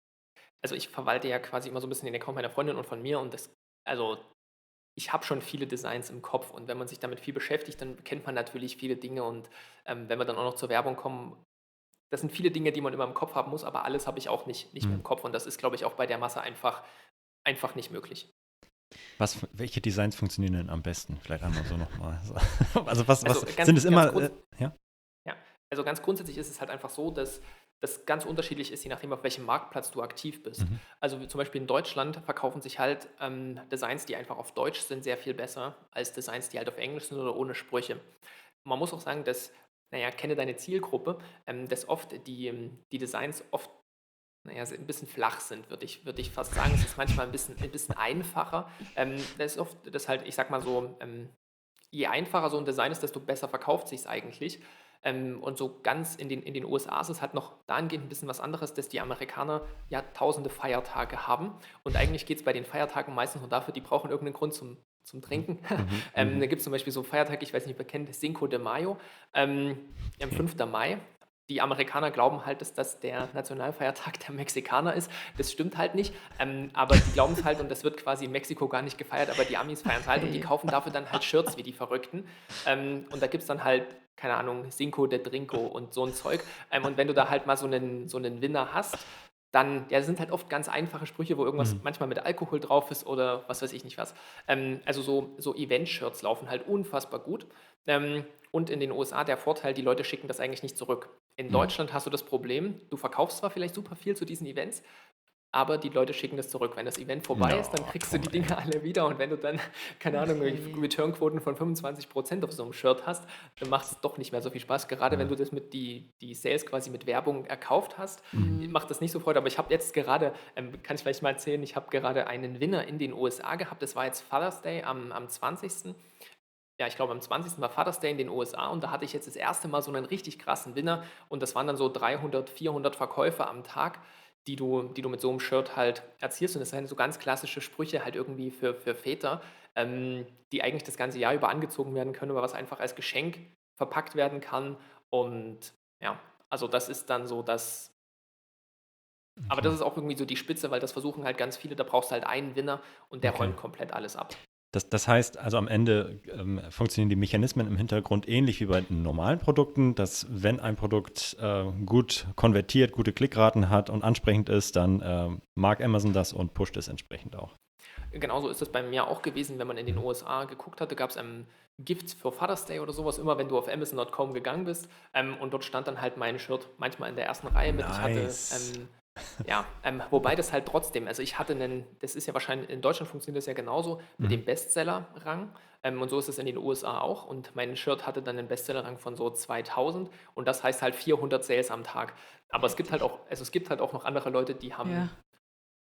also ich verwalte ja quasi immer so ein bisschen den Account meiner Freundin und von mir und das, also ich habe schon viele Designs im Kopf und wenn man sich damit viel beschäftigt, dann kennt man natürlich viele Dinge und ähm, wenn wir dann auch noch zur Werbung kommen, das sind viele Dinge, die man immer im Kopf haben muss, aber alles habe ich auch nicht, nicht mhm. mehr im Kopf und das ist, glaube ich, auch bei der Masse einfach, einfach nicht möglich. Was, welche Designs funktionieren denn am besten? Vielleicht einmal so nochmal. [LAUGHS] Also was, also was ganz, sind es immer? Äh, ja? ja, also ganz grundsätzlich ist es halt einfach so, dass das ganz unterschiedlich ist, je nachdem, auf welchem Marktplatz du aktiv bist. Mhm. Also zum Beispiel in Deutschland verkaufen sich halt ähm, Designs, die einfach auf Deutsch sind, sehr viel besser als Designs, die halt auf Englisch sind oder ohne Sprüche. Man muss auch sagen, dass naja, kenne deine Zielgruppe, ähm, dass oft die, ähm, die Designs oft naja, ein bisschen flach sind, würde ich, würd ich fast sagen. Es ist manchmal ein bisschen, ein bisschen einfacher. Ähm, das ist oft, das halt, ich sag mal so, ähm, je einfacher so ein Design ist, desto besser verkauft sich es eigentlich. Ähm, und so ganz in den, in den USA ist es halt noch dahingehend ein bisschen was anderes, dass die Amerikaner ja tausende Feiertage haben. Und eigentlich geht es bei den Feiertagen meistens nur dafür, die brauchen irgendeinen Grund zum zum Trinken. Mhm. [LAUGHS] ähm, mhm. da gibt es zum Beispiel so Feiertag, ich weiß nicht, ob ihr kennt, Cinco de Mayo, ähm, am 5. Mai. Die Amerikaner glauben halt, dass das der Nationalfeiertag der Mexikaner ist. Das stimmt halt nicht. Ähm, aber die glauben es halt und das wird quasi in Mexiko gar nicht gefeiert, aber die Amis feiern es halt und die kaufen dafür dann halt Shirts wie die Verrückten. Ähm, und da gibt es dann halt, keine Ahnung, Cinco de Drinko und so ein Zeug. Ähm, und wenn du da halt mal so einen, so einen Winner hast, dann, ja, das sind halt oft ganz einfache Sprüche, wo irgendwas mhm. manchmal mit Alkohol drauf ist oder was weiß ich nicht was. Ähm, also so, so Event-Shirts laufen halt unfassbar gut. Ähm, und in den USA der Vorteil, die Leute schicken das eigentlich nicht zurück. In mhm. Deutschland hast du das Problem, du verkaufst zwar vielleicht super viel zu diesen Events, aber die Leute schicken das zurück. Wenn das Event vorbei no, ist, dann kriegst du die Dinge alle wieder und wenn du dann, keine Ahnung, Returnquoten von 25% auf so einem Shirt hast, dann macht es doch nicht mehr so viel Spaß. Gerade mhm. wenn du das mit die, die Sales quasi mit Werbung erkauft hast, mhm. macht das nicht so Freude. Aber ich habe jetzt gerade, ähm, kann ich vielleicht mal erzählen, ich habe gerade einen Winner in den USA gehabt. Das war jetzt Father's Day am, am 20 ja, ich glaube, am 20. war Father's Day in den USA und da hatte ich jetzt das erste Mal so einen richtig krassen Winner und das waren dann so 300, 400 Verkäufe am Tag die du, die du mit so einem Shirt halt erzielst. Und das sind so ganz klassische Sprüche halt irgendwie für, für Väter, ähm, die eigentlich das ganze Jahr über angezogen werden können, aber was einfach als Geschenk verpackt werden kann. Und ja, also das ist dann so das. Okay. Aber das ist auch irgendwie so die Spitze, weil das versuchen halt ganz viele, da brauchst du halt einen Winner und der okay. räumt komplett alles ab. Das, das heißt also am Ende ähm, funktionieren die Mechanismen im Hintergrund ähnlich wie bei normalen Produkten, dass wenn ein Produkt äh, gut konvertiert, gute Klickraten hat und ansprechend ist, dann äh, mag Amazon das und pusht es entsprechend auch. Genauso ist das bei mir auch gewesen, wenn man in den USA geguckt hatte, gab es ein Gift für Father's Day oder sowas, immer wenn du auf Amazon.com gegangen bist ähm, und dort stand dann halt mein Shirt manchmal in der ersten Reihe mit. Nice. Ich hatte ähm, ja, ähm, wobei das halt trotzdem, also ich hatte einen, das ist ja wahrscheinlich, in Deutschland funktioniert das ja genauso mit mhm. dem Bestseller-Rang ähm, und so ist es in den USA auch und mein Shirt hatte dann einen Bestseller-Rang von so 2000 und das heißt halt 400 Sales am Tag. Aber es gibt halt auch, also es gibt halt auch noch andere Leute, die haben, ja,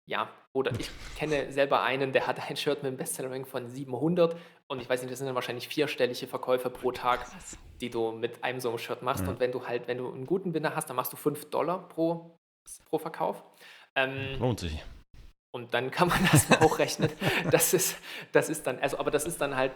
ja oder ich kenne selber einen, der hat ein Shirt mit einem Bestseller-Rang von 700 und ich weiß nicht, das sind dann wahrscheinlich vierstellige Verkäufe pro Tag, die du mit einem so einem Shirt machst. Mhm. Und wenn du halt, wenn du einen guten Winner hast, dann machst du 5 Dollar pro pro Verkauf. Ähm, Lohnt sich. Und dann kann man das mal hochrechnen. [LAUGHS] Das ist, das ist dann, also, aber das ist dann halt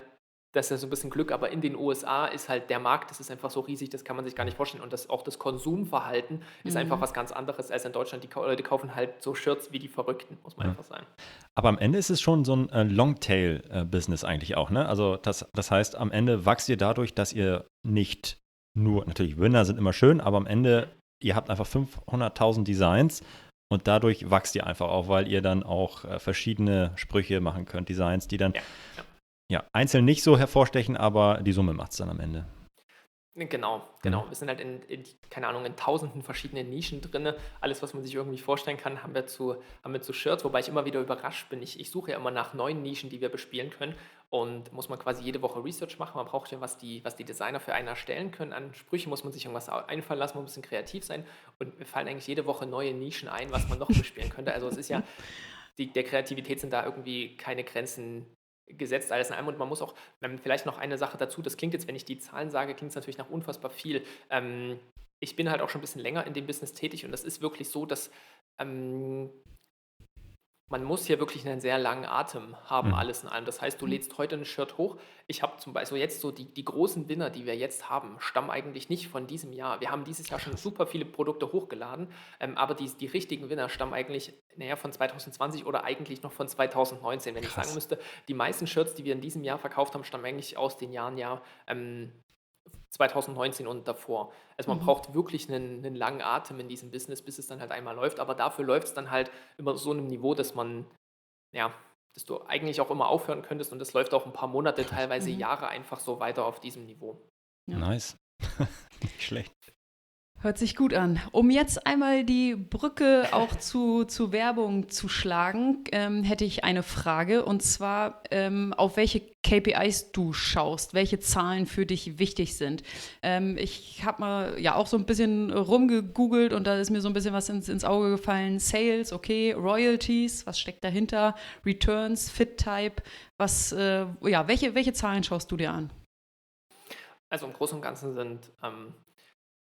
das ist ja so ein bisschen Glück, aber in den USA ist halt der Markt, das ist einfach so riesig, das kann man sich gar nicht vorstellen. Und das, auch das Konsumverhalten ist Mhm. einfach was ganz anderes als in Deutschland. Die Leute kaufen halt so Shirts wie die Verrückten, muss man Ja. einfach sagen. Aber am Ende ist es schon so ein äh, Longtail-Business eigentlich auch, ne? Also das, das heißt, am Ende wachst ihr dadurch, dass ihr nicht nur, natürlich Winner sind immer schön, aber am Ende, ihr habt einfach 500.000 Designs und dadurch wächst ihr einfach auch, weil ihr dann auch äh, verschiedene Sprüche machen könnt, Designs, die dann Ja, ja. einzeln nicht so hervorstechen, aber die Summe macht es dann am Ende. Genau, genau. Wir sind halt in, in, keine Ahnung, in tausenden verschiedenen Nischen drin. Alles, was man sich irgendwie vorstellen kann, haben wir zu, haben wir zu Shirts, wobei ich immer wieder überrascht bin. Ich, ich suche ja immer nach neuen Nischen, die wir bespielen können und muss man quasi jede Woche Research machen. Man braucht ja, was die, was die Designer für einen erstellen können. An Sprüche muss man sich irgendwas einfallen lassen, muss ein bisschen kreativ sein und mir fallen eigentlich jede Woche neue Nischen ein, was man noch bespielen könnte. Also es ist ja, [LAUGHS] die, der Kreativität sind da irgendwie keine Grenzen gesetzt, alles in einem. Und man muss auch, ähm, vielleicht noch eine Sache dazu, das klingt jetzt, wenn ich die Zahlen sage, klingt es natürlich nach unfassbar viel. Ähm, ich bin halt auch schon ein bisschen länger in dem Business tätig und das ist wirklich so, dass ähm, man muss hier wirklich einen sehr langen Atem haben, Mhm. alles in allem. Das heißt, du lädst heute ein Shirt hoch. Ich habe zum Beispiel jetzt so die, die großen Winner, die wir jetzt haben, stammen eigentlich nicht von diesem Jahr. Wir haben dieses Jahr schon super viele Produkte hochgeladen, ähm, aber die, die richtigen Winner stammen eigentlich naja, von 2020 oder eigentlich noch von 2019. Wenn ich Krass. sagen müsste, die meisten Shirts, die wir in diesem Jahr verkauft haben, stammen eigentlich aus den Jahren ja ähm, 2019 und davor. Also man Mhm. braucht wirklich einen, einen langen Atem in diesem Business, bis es dann halt einmal läuft. Aber dafür läuft es dann halt immer so einem Niveau, dass man, ja, dass du eigentlich auch immer aufhören könntest und das läuft auch ein paar Monate, teilweise Mhm. Jahre einfach so weiter auf diesem Niveau. Ja. Nice. [LAUGHS] nicht schlecht. Hört sich gut an. Um jetzt einmal die Brücke auch zu, zu Werbung zu schlagen, ähm, hätte ich eine Frage und zwar, ähm, auf welche KPIs du schaust, welche Zahlen für dich wichtig sind. Ähm, ich habe mal ja auch so ein bisschen rumgegoogelt und da ist mir so ein bisschen was ins, ins Auge gefallen. Sales, okay, Royalties, was steckt dahinter? Returns, Fit-Type, was, äh, ja, welche, welche Zahlen schaust du dir an? Also im Großen und Ganzen sind, ähm,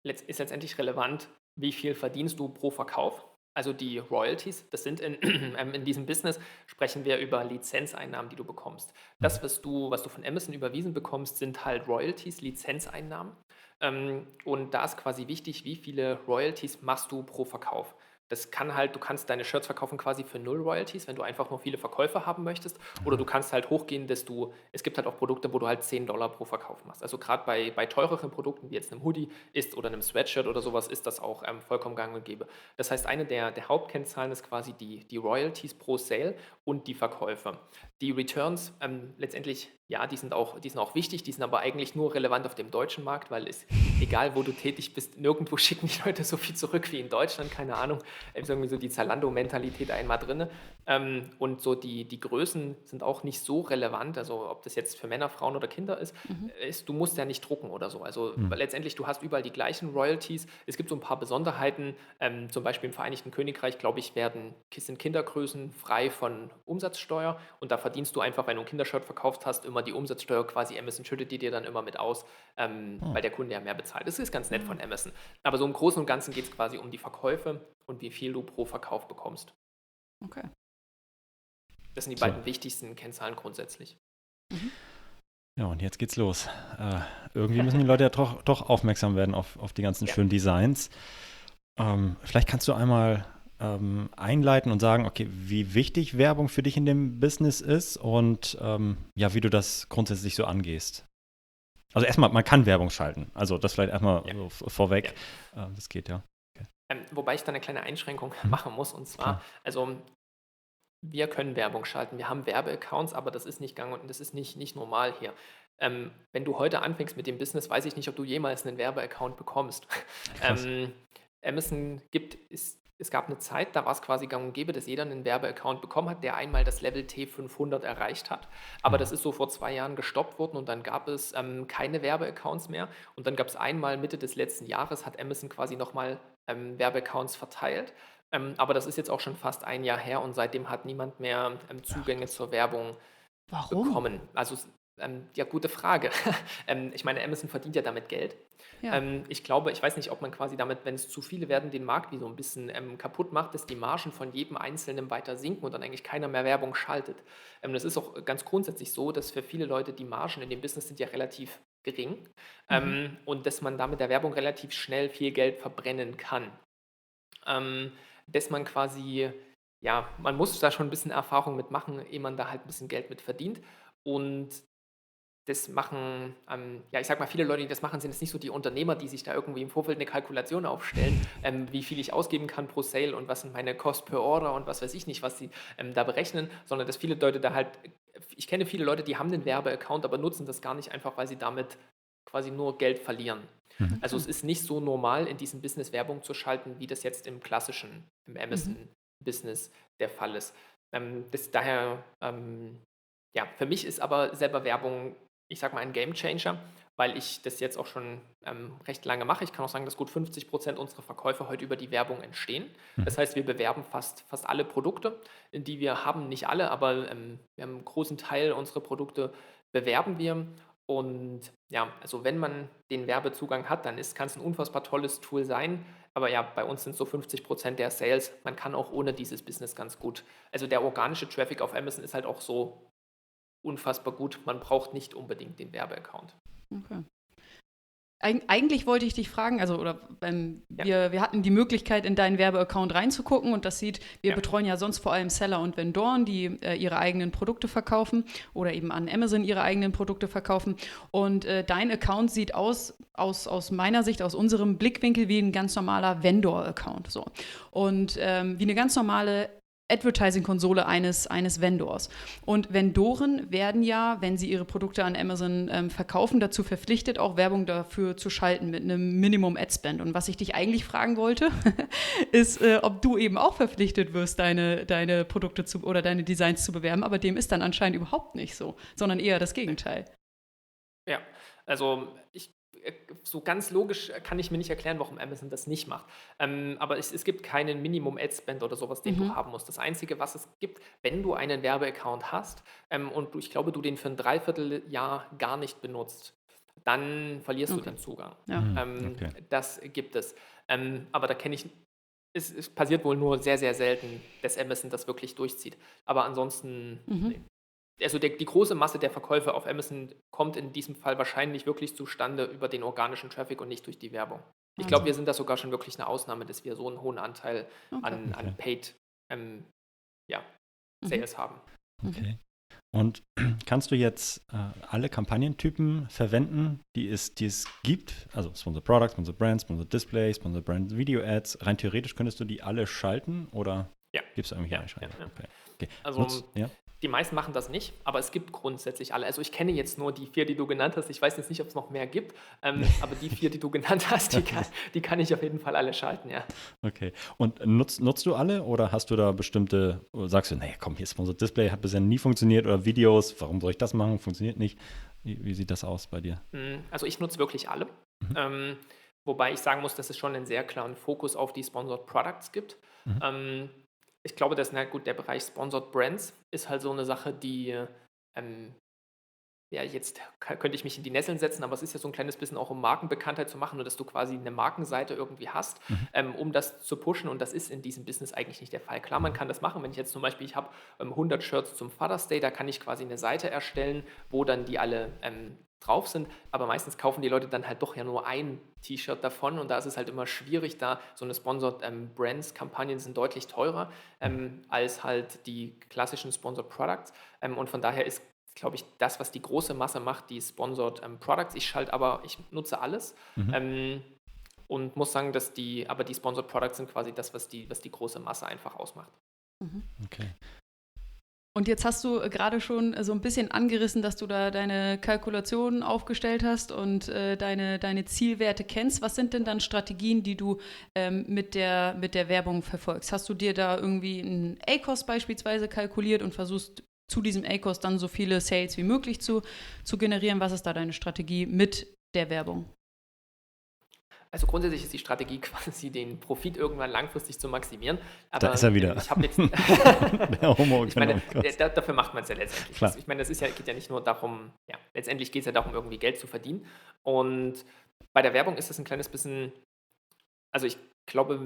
ist letztendlich relevant, wie viel verdienst du pro Verkauf. Also die Royalties, das sind in, [CLEARS THROAT] ähm, in diesem Business, sprechen wir über Lizenzeinnahmen, die du bekommst. Das, was du, was du von Amazon überwiesen bekommst, sind halt Royalties, Lizenzeinnahmen. Ähm, und da ist quasi wichtig, wie viele Royalties machst du pro Verkauf. Das kann halt, du kannst deine Shirts verkaufen quasi für null Royalties, wenn du einfach nur viele Verkäufe haben möchtest. Oder du kannst halt hochgehen, dass du, es gibt halt auch Produkte, wo du halt 10 Dollar pro Verkauf machst. Also gerade bei, bei teureren Produkten, wie jetzt einem Hoodie ist oder einem Sweatshirt oder sowas, ist das auch ähm, vollkommen gang und gäbe. Das heißt, eine der, der Hauptkennzahlen ist quasi die, die Royalties pro Sale und die Verkäufe. Die Returns, ähm, letztendlich, ja, die sind, auch, die sind auch wichtig, die sind aber eigentlich nur relevant auf dem deutschen Markt, weil es, egal wo du tätig bist, nirgendwo [LAUGHS] schicken die Leute so viel zurück wie in Deutschland, keine Ahnung. Ist irgendwie so die Zalando-Mentalität einmal drin. Ähm, und so die, die Größen sind auch nicht so relevant, also ob das jetzt für Männer, Frauen oder Kinder ist, ist du musst ja nicht drucken oder so. Also Mhm. letztendlich, du hast überall die gleichen Royalties. Es gibt so ein paar Besonderheiten, ähm, zum Beispiel im Vereinigten Königreich, glaube ich, werden, sind Kindergrößen frei von Umsatzsteuer und da verdienst du einfach, wenn du ein Kindershirt verkauft hast, immer die Umsatzsteuer quasi, Amazon schüttet die dir dann immer mit aus, ähm, Oh. weil der Kunde ja mehr bezahlt. Das ist ganz nett von Amazon. Aber so im Großen und Ganzen geht es quasi um die Verkäufe und wie viel du pro Verkauf bekommst. Okay. Das sind die So. beiden wichtigsten Kennzahlen grundsätzlich. Ja, und jetzt geht's los. Äh, irgendwie müssen die Leute ja doch, doch aufmerksam werden auf, auf die ganzen Ja. schönen Designs. Ähm, vielleicht kannst du einmal ähm, einleiten und sagen, okay, wie wichtig Werbung für dich in dem Business ist und ähm, ja, wie du das grundsätzlich so angehst. Also erstmal, man kann Werbung schalten. Also das vielleicht erstmal Ja. so vorweg. Äh, das geht ja. Ähm, wobei ich da eine kleine Einschränkung Mhm. machen muss. Und zwar, Klar. also wir können Werbung schalten. Wir haben Werbeaccounts, aber das ist nicht gang und das ist nicht, nicht normal hier. Ähm, wenn du heute anfängst mit dem Business, weiß ich nicht, ob du jemals einen Werbeaccount bekommst. Ähm, Amazon gibt, es, es gab eine Zeit, da war es quasi gang und gäbe, dass jeder einen Werbeaccount bekommen hat, der einmal das Level T500 erreicht hat. Aber Mhm. das ist so vor zwei Jahren gestoppt worden und dann gab es ähm, keine Werbeaccounts mehr. Und dann gab es einmal Mitte des letzten Jahres, hat Amazon quasi nochmal ähm, Werbeaccounts verteilt. Ähm, aber das ist jetzt auch schon fast ein Jahr her und seitdem hat niemand mehr ähm, Zugänge zur Werbung Warum? bekommen. Also Ähm, ja, gute Frage. [LAUGHS] ähm, ich meine, Amazon verdient ja damit Geld. Ja. Ähm, ich glaube, ich weiß nicht, ob man quasi damit, wenn es zu viele werden, den Markt wie so ein bisschen ähm, kaputt macht, dass die Margen von jedem Einzelnen weiter sinken und dann eigentlich keiner mehr Werbung schaltet. Ähm, das ist auch ganz grundsätzlich so, dass für viele Leute die Margen in dem Business sind ja relativ gering mhm. Ähm, und dass man damit der Werbung relativ schnell viel Geld verbrennen kann. dass man quasi, ja, man muss da schon ein bisschen Erfahrung mitmachen, ehe man da halt ein bisschen Geld mit verdient. Und das machen, ähm, ja, ich sag mal, viele Leute, die das machen, sind jetzt nicht so die Unternehmer, die sich da irgendwie im Vorfeld eine Kalkulation aufstellen, [LAUGHS] ähm, wie viel ich ausgeben kann pro Sale und was sind meine Cost per Order und was weiß ich nicht, was sie ähm, da berechnen, sondern dass viele Leute da halt, ich kenne viele Leute, die haben den Werbeaccount, aber nutzen das gar nicht einfach, weil sie damit quasi nur Geld verlieren. Mhm. Also es ist nicht so normal, in diesem Business Werbung zu schalten, wie das jetzt im klassischen, im Amazon-Business mhm. der Fall ist. Ähm, das, daher ähm, ja, für mich ist aber selber Werbung ich sage mal, ein Game Changer, weil ich das jetzt auch schon ähm, recht lange mache. Ich kann auch sagen, dass gut 50 Prozent unserer Verkäufe heute über die Werbung entstehen. Mhm. Das heißt, wir bewerben fast, fast alle Produkte, die wir haben. Nicht alle, aber ähm, wir haben einen großen Teil unserer Produkte bewerben wir. Und ja, also wenn man den Werbezugang hat, dann kann es ein unfassbar tolles Tool sein. Aber ja, bei uns sind so 50 Prozent der Sales. Man kann auch ohne dieses Business ganz gut. Also der organische Traffic auf Amazon ist halt auch so unfassbar gut. Man braucht nicht unbedingt den Werbeaccount. Okay. Eig eigentlich wollte ich dich fragen, also oder ähm, ja. wir, wir hatten die Möglichkeit, in deinen Werbeaccount reinzugucken und das sieht, wir ja. betreuen ja sonst vor allem Seller und Vendoren, die äh, ihre eigenen Produkte verkaufen oder eben an Amazon ihre eigenen Produkte verkaufen. Und äh, dein Account sieht aus, aus, aus meiner Sicht, aus unserem Blickwinkel, wie ein ganz normaler Vendor-Account. So. Und ähm, wie eine ganz normale Advertising-Konsole eines, eines Vendors. Und Vendoren werden ja, wenn sie ihre Produkte an Amazon ähm, verkaufen, dazu verpflichtet, auch Werbung dafür zu schalten mit einem Minimum Ad-Spend. Und was ich dich eigentlich fragen wollte, [LAUGHS] ist, äh, ob du eben auch verpflichtet wirst, deine, deine Produkte zu, oder deine Designs zu bewerben. Aber dem ist dann anscheinend überhaupt nicht so, sondern eher das Gegenteil. Ja, also ich so ganz logisch kann ich mir nicht erklären, warum Amazon das nicht macht. Ähm, aber es, es, gibt keinen Minimum-Ad-Spend oder sowas, den mhm. du haben musst. Das Einzige, was es gibt, wenn du einen Werbeaccount hast ähm, und du, ich glaube, du den für ein Dreivierteljahr gar nicht benutzt, dann verlierst okay. du den Zugang. Ja. Mhm. Ähm, okay. Das gibt es. Ähm, aber da kenne ich es, es, passiert wohl nur sehr, sehr selten, dass Amazon das wirklich durchzieht. Aber ansonsten, mhm. nee also der, die große Masse der Verkäufe auf Amazon kommt in diesem Fall wahrscheinlich wirklich zustande über den organischen Traffic und nicht durch die Werbung. Ich glaube, wir sind da sogar schon wirklich eine Ausnahme, dass wir so einen hohen Anteil okay. an, an Paid ähm, ja, mhm. Sales mhm. haben. Okay. Und [CLEARS THROAT] kannst du jetzt äh, alle Kampagnentypen verwenden, die es, die es gibt? Also Sponsor Product, Sponsor Brand, Sponsor Display, Sponsor Brand Video Ads. Rein theoretisch könntest du die alle schalten oder ja. gibt es irgendwie ja, ja, ja. Okay. okay. Also Nutz, ja? Die meisten machen das nicht, aber es gibt grundsätzlich alle. Also ich kenne jetzt nur die vier, die du genannt hast. Ich weiß jetzt nicht, ob es noch mehr gibt, ähm, [LAUGHS] aber die vier, die du genannt hast, die kann, die kann ich auf jeden Fall alle schalten, ja. Okay. Und nutzt, nutzt du alle oder hast du da bestimmte, sagst du, naja, komm, hier ist unser Display, hat bisher nie funktioniert oder Videos, warum soll ich das machen, funktioniert nicht. Wie, wie sieht das aus bei dir? Hm, also ich nutze wirklich alle. Mhm. Ähm, wobei ich sagen muss, dass es schon einen sehr klaren Fokus auf die Sponsored Products gibt. Mhm. Ähm, ich glaube, dass, na gut, der Bereich Sponsored Brands ist halt so eine Sache, die, ähm, ja, jetzt könnte ich mich in die Nesseln setzen, aber es ist ja so ein kleines bisschen auch, um Markenbekanntheit zu machen und dass du quasi eine Markenseite irgendwie hast, mhm. ähm, um das zu pushen und das ist in diesem Business eigentlich nicht der Fall. Klar, man kann das machen, wenn ich jetzt zum Beispiel, ich habe ähm, 100 Shirts zum Father's Day, da kann ich quasi eine Seite erstellen, wo dann die alle ähm, drauf sind, aber meistens kaufen die Leute dann halt doch ja nur ein T-Shirt davon und da ist es halt immer schwierig, da so eine Sponsored ähm, Brands Kampagnen sind deutlich teurer ähm, als halt die klassischen Sponsored Products ähm, und von daher ist glaube ich, das, was die große Masse macht, die Sponsored ähm, Products. Ich schalte aber, ich nutze alles mhm. Ähm, und muss sagen, dass die, aber die Sponsored Products sind quasi das, was die, was die große Masse einfach ausmacht. Mhm. Okay. Und jetzt hast du äh, gerade schon äh, so ein bisschen angerissen, dass du da deine Kalkulationen aufgestellt hast und äh, deine, deine Zielwerte kennst. Was sind denn dann Strategien, die du ähm, mit, der, mit der Werbung verfolgst? Hast du dir da irgendwie einen A-Cost beispielsweise kalkuliert und versuchst zu diesem A-Cost dann so viele Sales wie möglich zu, zu generieren? Was ist da deine Strategie mit der Werbung? Also grundsätzlich ist die Strategie [LAUGHS] quasi, den Profit irgendwann langfristig zu maximieren. Aber da ist er wieder. Ich habe jetzt. [LAUGHS] [LAUGHS] Der Homo ich meine, da, dafür macht man es ja letztendlich. Klar. Ich meine, das ist ja, geht ja nicht nur darum, ja, letztendlich geht es ja darum, irgendwie Geld zu verdienen. Und bei der Werbung ist es ein kleines bisschen, also ich glaube,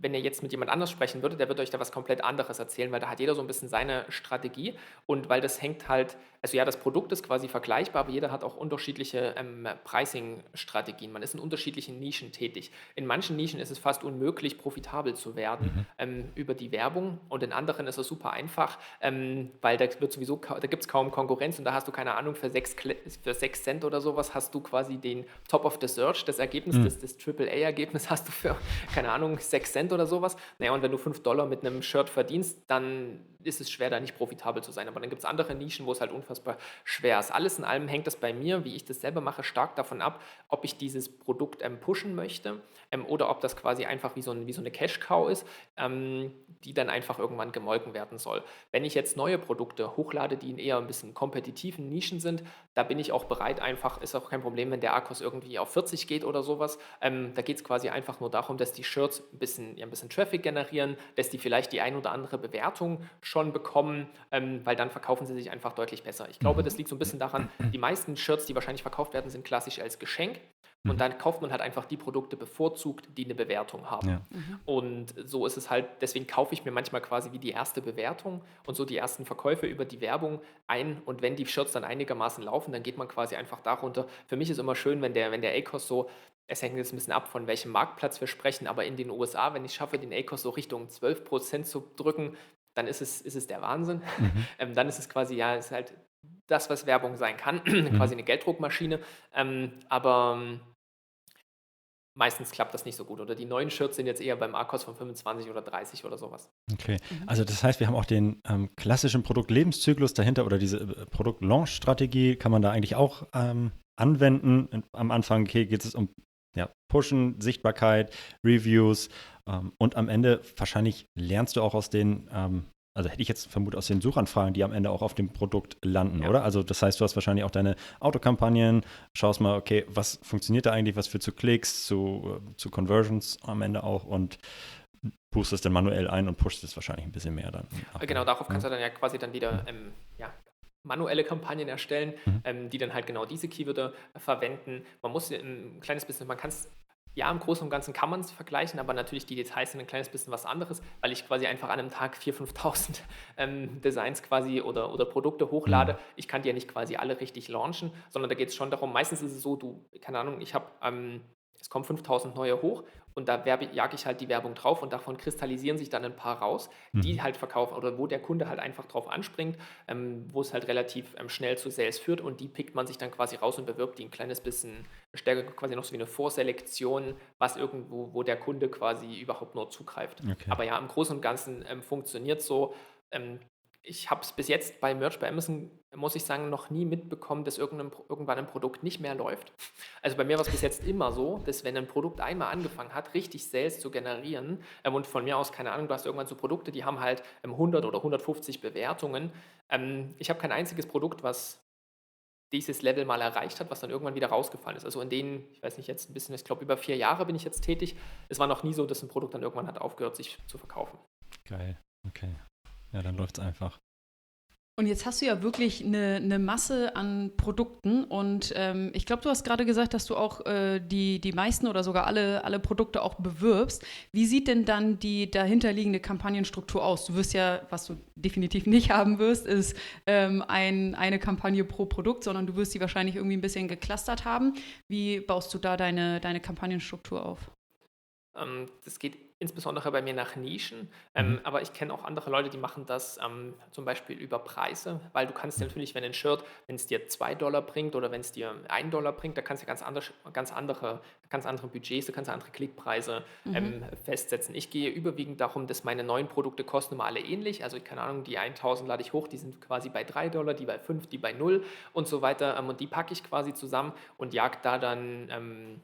wenn ihr jetzt mit jemand anders sprechen würdet, der wird euch da was komplett anderes erzählen, weil da hat jeder so ein bisschen seine Strategie und weil das hängt halt, also ja, das Produkt ist quasi vergleichbar, aber jeder hat auch unterschiedliche ähm, Pricing-Strategien. Man ist in unterschiedlichen Nischen tätig. In manchen Nischen ist es fast unmöglich, profitabel zu werden mhm. ähm, über die Werbung und in anderen ist es super einfach, ähm, weil da wird sowieso, da gibt es kaum Konkurrenz und da hast du keine Ahnung, für 6 für sechs Cent oder sowas hast du quasi den Top of the Search, das Ergebnis, mhm. das, das AAA-Ergebnis hast du für, [LAUGHS] keine Ahnung, 6 Cent oder sowas. Naja, und wenn du 5 Dollar mit einem Shirt verdienst, dann ist es schwer, da nicht profitabel zu sein. Aber dann gibt es andere Nischen, wo es halt unfassbar schwer ist. Alles in allem hängt das bei mir, wie ich das selber mache, stark davon ab, ob ich dieses Produkt ähm, pushen möchte ähm, oder ob das quasi einfach wie so, ein, wie so eine Cash-Cow ist, ähm, die dann einfach irgendwann gemolken werden soll. Wenn ich jetzt neue Produkte hochlade, die in eher ein bisschen kompetitiven Nischen sind, da bin ich auch bereit, einfach, ist auch kein Problem, wenn der Akkus irgendwie auf 40 geht oder sowas. Ähm, da geht es quasi einfach nur darum, dass die Shirts ein bisschen, ja, ein bisschen Traffic generieren, dass die vielleicht die ein oder andere Bewertung schon bekommen, ähm, weil dann verkaufen sie sich einfach deutlich besser. Ich glaube, das liegt so ein bisschen daran, die meisten Shirts, die wahrscheinlich verkauft werden, sind klassisch als Geschenk. Und mhm. dann kauft man halt einfach die Produkte bevorzugt, die eine Bewertung haben. Ja. Mhm. Und so ist es halt, deswegen kaufe ich mir manchmal quasi wie die erste Bewertung und so die ersten Verkäufe über die Werbung ein. Und wenn die Shirts dann einigermaßen laufen, dann geht man quasi einfach darunter. Für mich ist immer schön, wenn der, wenn der ACOS so es hängt jetzt ein bisschen ab, von welchem Marktplatz wir sprechen, aber in den USA, wenn ich schaffe, den ACOS so Richtung 12% zu drücken, dann ist es, ist es der Wahnsinn. Mhm. [LAUGHS] Ähm, dann ist es quasi, ja, ist halt das, was Werbung sein kann, [CLEARS THROAT] mhm. quasi eine Gelddruckmaschine. Ähm, aber ähm, meistens klappt das nicht so gut. Oder die neuen Shirts sind jetzt eher beim ARCOS von 25 oder 30 oder sowas. Okay, mhm. also das heißt, wir haben auch den ähm, klassischen Produktlebenszyklus dahinter oder diese äh, Produkt-Launch-Strategie kann man da eigentlich auch ähm, anwenden. Am Anfang okay, geht es um ja, Pushen, Sichtbarkeit, Reviews ähm, und am Ende wahrscheinlich lernst du auch aus den ähm, also hätte ich jetzt vermutet aus den Suchanfragen, die am Ende auch auf dem Produkt landen, ja. oder? Also das heißt, du hast wahrscheinlich auch deine Autokampagnen, schaust mal, okay, was funktioniert da eigentlich, was führt zu Klicks, zu, äh, zu Conversions am Ende auch und buchst es dann manuell ein und pushst es wahrscheinlich ein bisschen mehr dann. Genau, darauf kannst du dann ja quasi dann wieder ähm, ja, manuelle Kampagnen erstellen, mhm. ähm, die dann halt genau diese Keywörter verwenden. Man muss ein kleines bisschen, man kann es ja, im Großen und Ganzen kann man es vergleichen, aber natürlich die Details sind ein kleines bisschen was anderes, weil ich quasi einfach an einem Tag 4.000, 5.000 ähm, Designs quasi oder, oder Produkte hochlade. Mhm. Ich kann die ja nicht quasi alle richtig launchen, sondern da geht es schon darum, meistens ist es so, du, keine Ahnung, ich habe, ähm, es kommen 5.000 neue hoch und da jage ich halt die Werbung drauf und davon kristallisieren sich dann ein paar raus, die mhm. halt verkaufen oder wo der Kunde halt einfach drauf anspringt, ähm, wo es halt relativ ähm, schnell zu Sales führt und die pickt man sich dann quasi raus und bewirbt die ein kleines bisschen stärker, quasi noch so wie eine Vorselektion, was irgendwo, wo der Kunde quasi überhaupt nur zugreift. Okay. Aber ja, im Großen und Ganzen ähm, funktioniert so. Ähm, ich habe es bis jetzt bei Merch bei Amazon, muss ich sagen, noch nie mitbekommen, dass irgendwann ein Produkt nicht mehr läuft. [LAUGHS] Also bei mir war es bis jetzt immer so, dass wenn ein Produkt einmal angefangen hat, richtig Sales zu generieren, ähm, und von mir aus, keine Ahnung, du hast irgendwann so Produkte, die haben halt 100 ähm, oder 150 Bewertungen. Ähm, ich habe kein einziges Produkt, was dieses Level mal erreicht hat, was dann irgendwann wieder rausgefallen ist. Also in denen, ich weiß nicht, jetzt ein bisschen, ich glaube über vier Jahre bin ich jetzt tätig. Es war noch nie so, dass ein Produkt dann irgendwann hat aufgehört, sich zu verkaufen. Geil, okay. Ja, dann läuft es einfach. Und jetzt hast du ja wirklich eine, eine Masse an Produkten und ähm, ich glaube, du hast gerade gesagt, dass du auch äh, die, die meisten oder sogar alle, alle Produkte auch bewirbst. Wie sieht denn dann die dahinterliegende Kampagnenstruktur aus? Du wirst ja, was du definitiv nicht [LAUGHS] haben wirst, ist ähm, ein, eine Kampagne pro Produkt, sondern du wirst sie wahrscheinlich irgendwie ein bisschen geclustert haben. Wie baust du da deine, deine Kampagnenstruktur auf? Ähm, das geht insbesondere bei mir nach Nischen, ähm, mhm. aber ich kenne auch andere Leute, die machen das ähm, zum Beispiel über Preise, weil du kannst natürlich, wenn ein Shirt, wenn es dir 2 Dollar bringt oder wenn es dir 1 Dollar bringt, da kannst du ganz, anders, ganz, andere, ganz andere Budgets, du kannst andere Klickpreise mhm. ähm, festsetzen. Ich gehe überwiegend darum, dass meine neuen Produkte kosten immer alle ähnlich, also keine Ahnung, die 1000 lade ich hoch, die sind quasi bei 3 Dollar, die bei 5, die bei 0 und so weiter ähm, und die packe ich quasi zusammen und jag da dann ähm,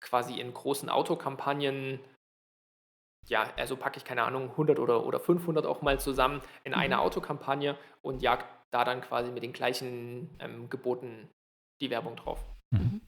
quasi in großen Autokampagnen ja, also packe ich, keine Ahnung, 100 oder, oder 500 auch mal zusammen in eine mhm. Autokampagne und jag da dann quasi mit den gleichen ähm, Geboten die Werbung drauf. Mhm.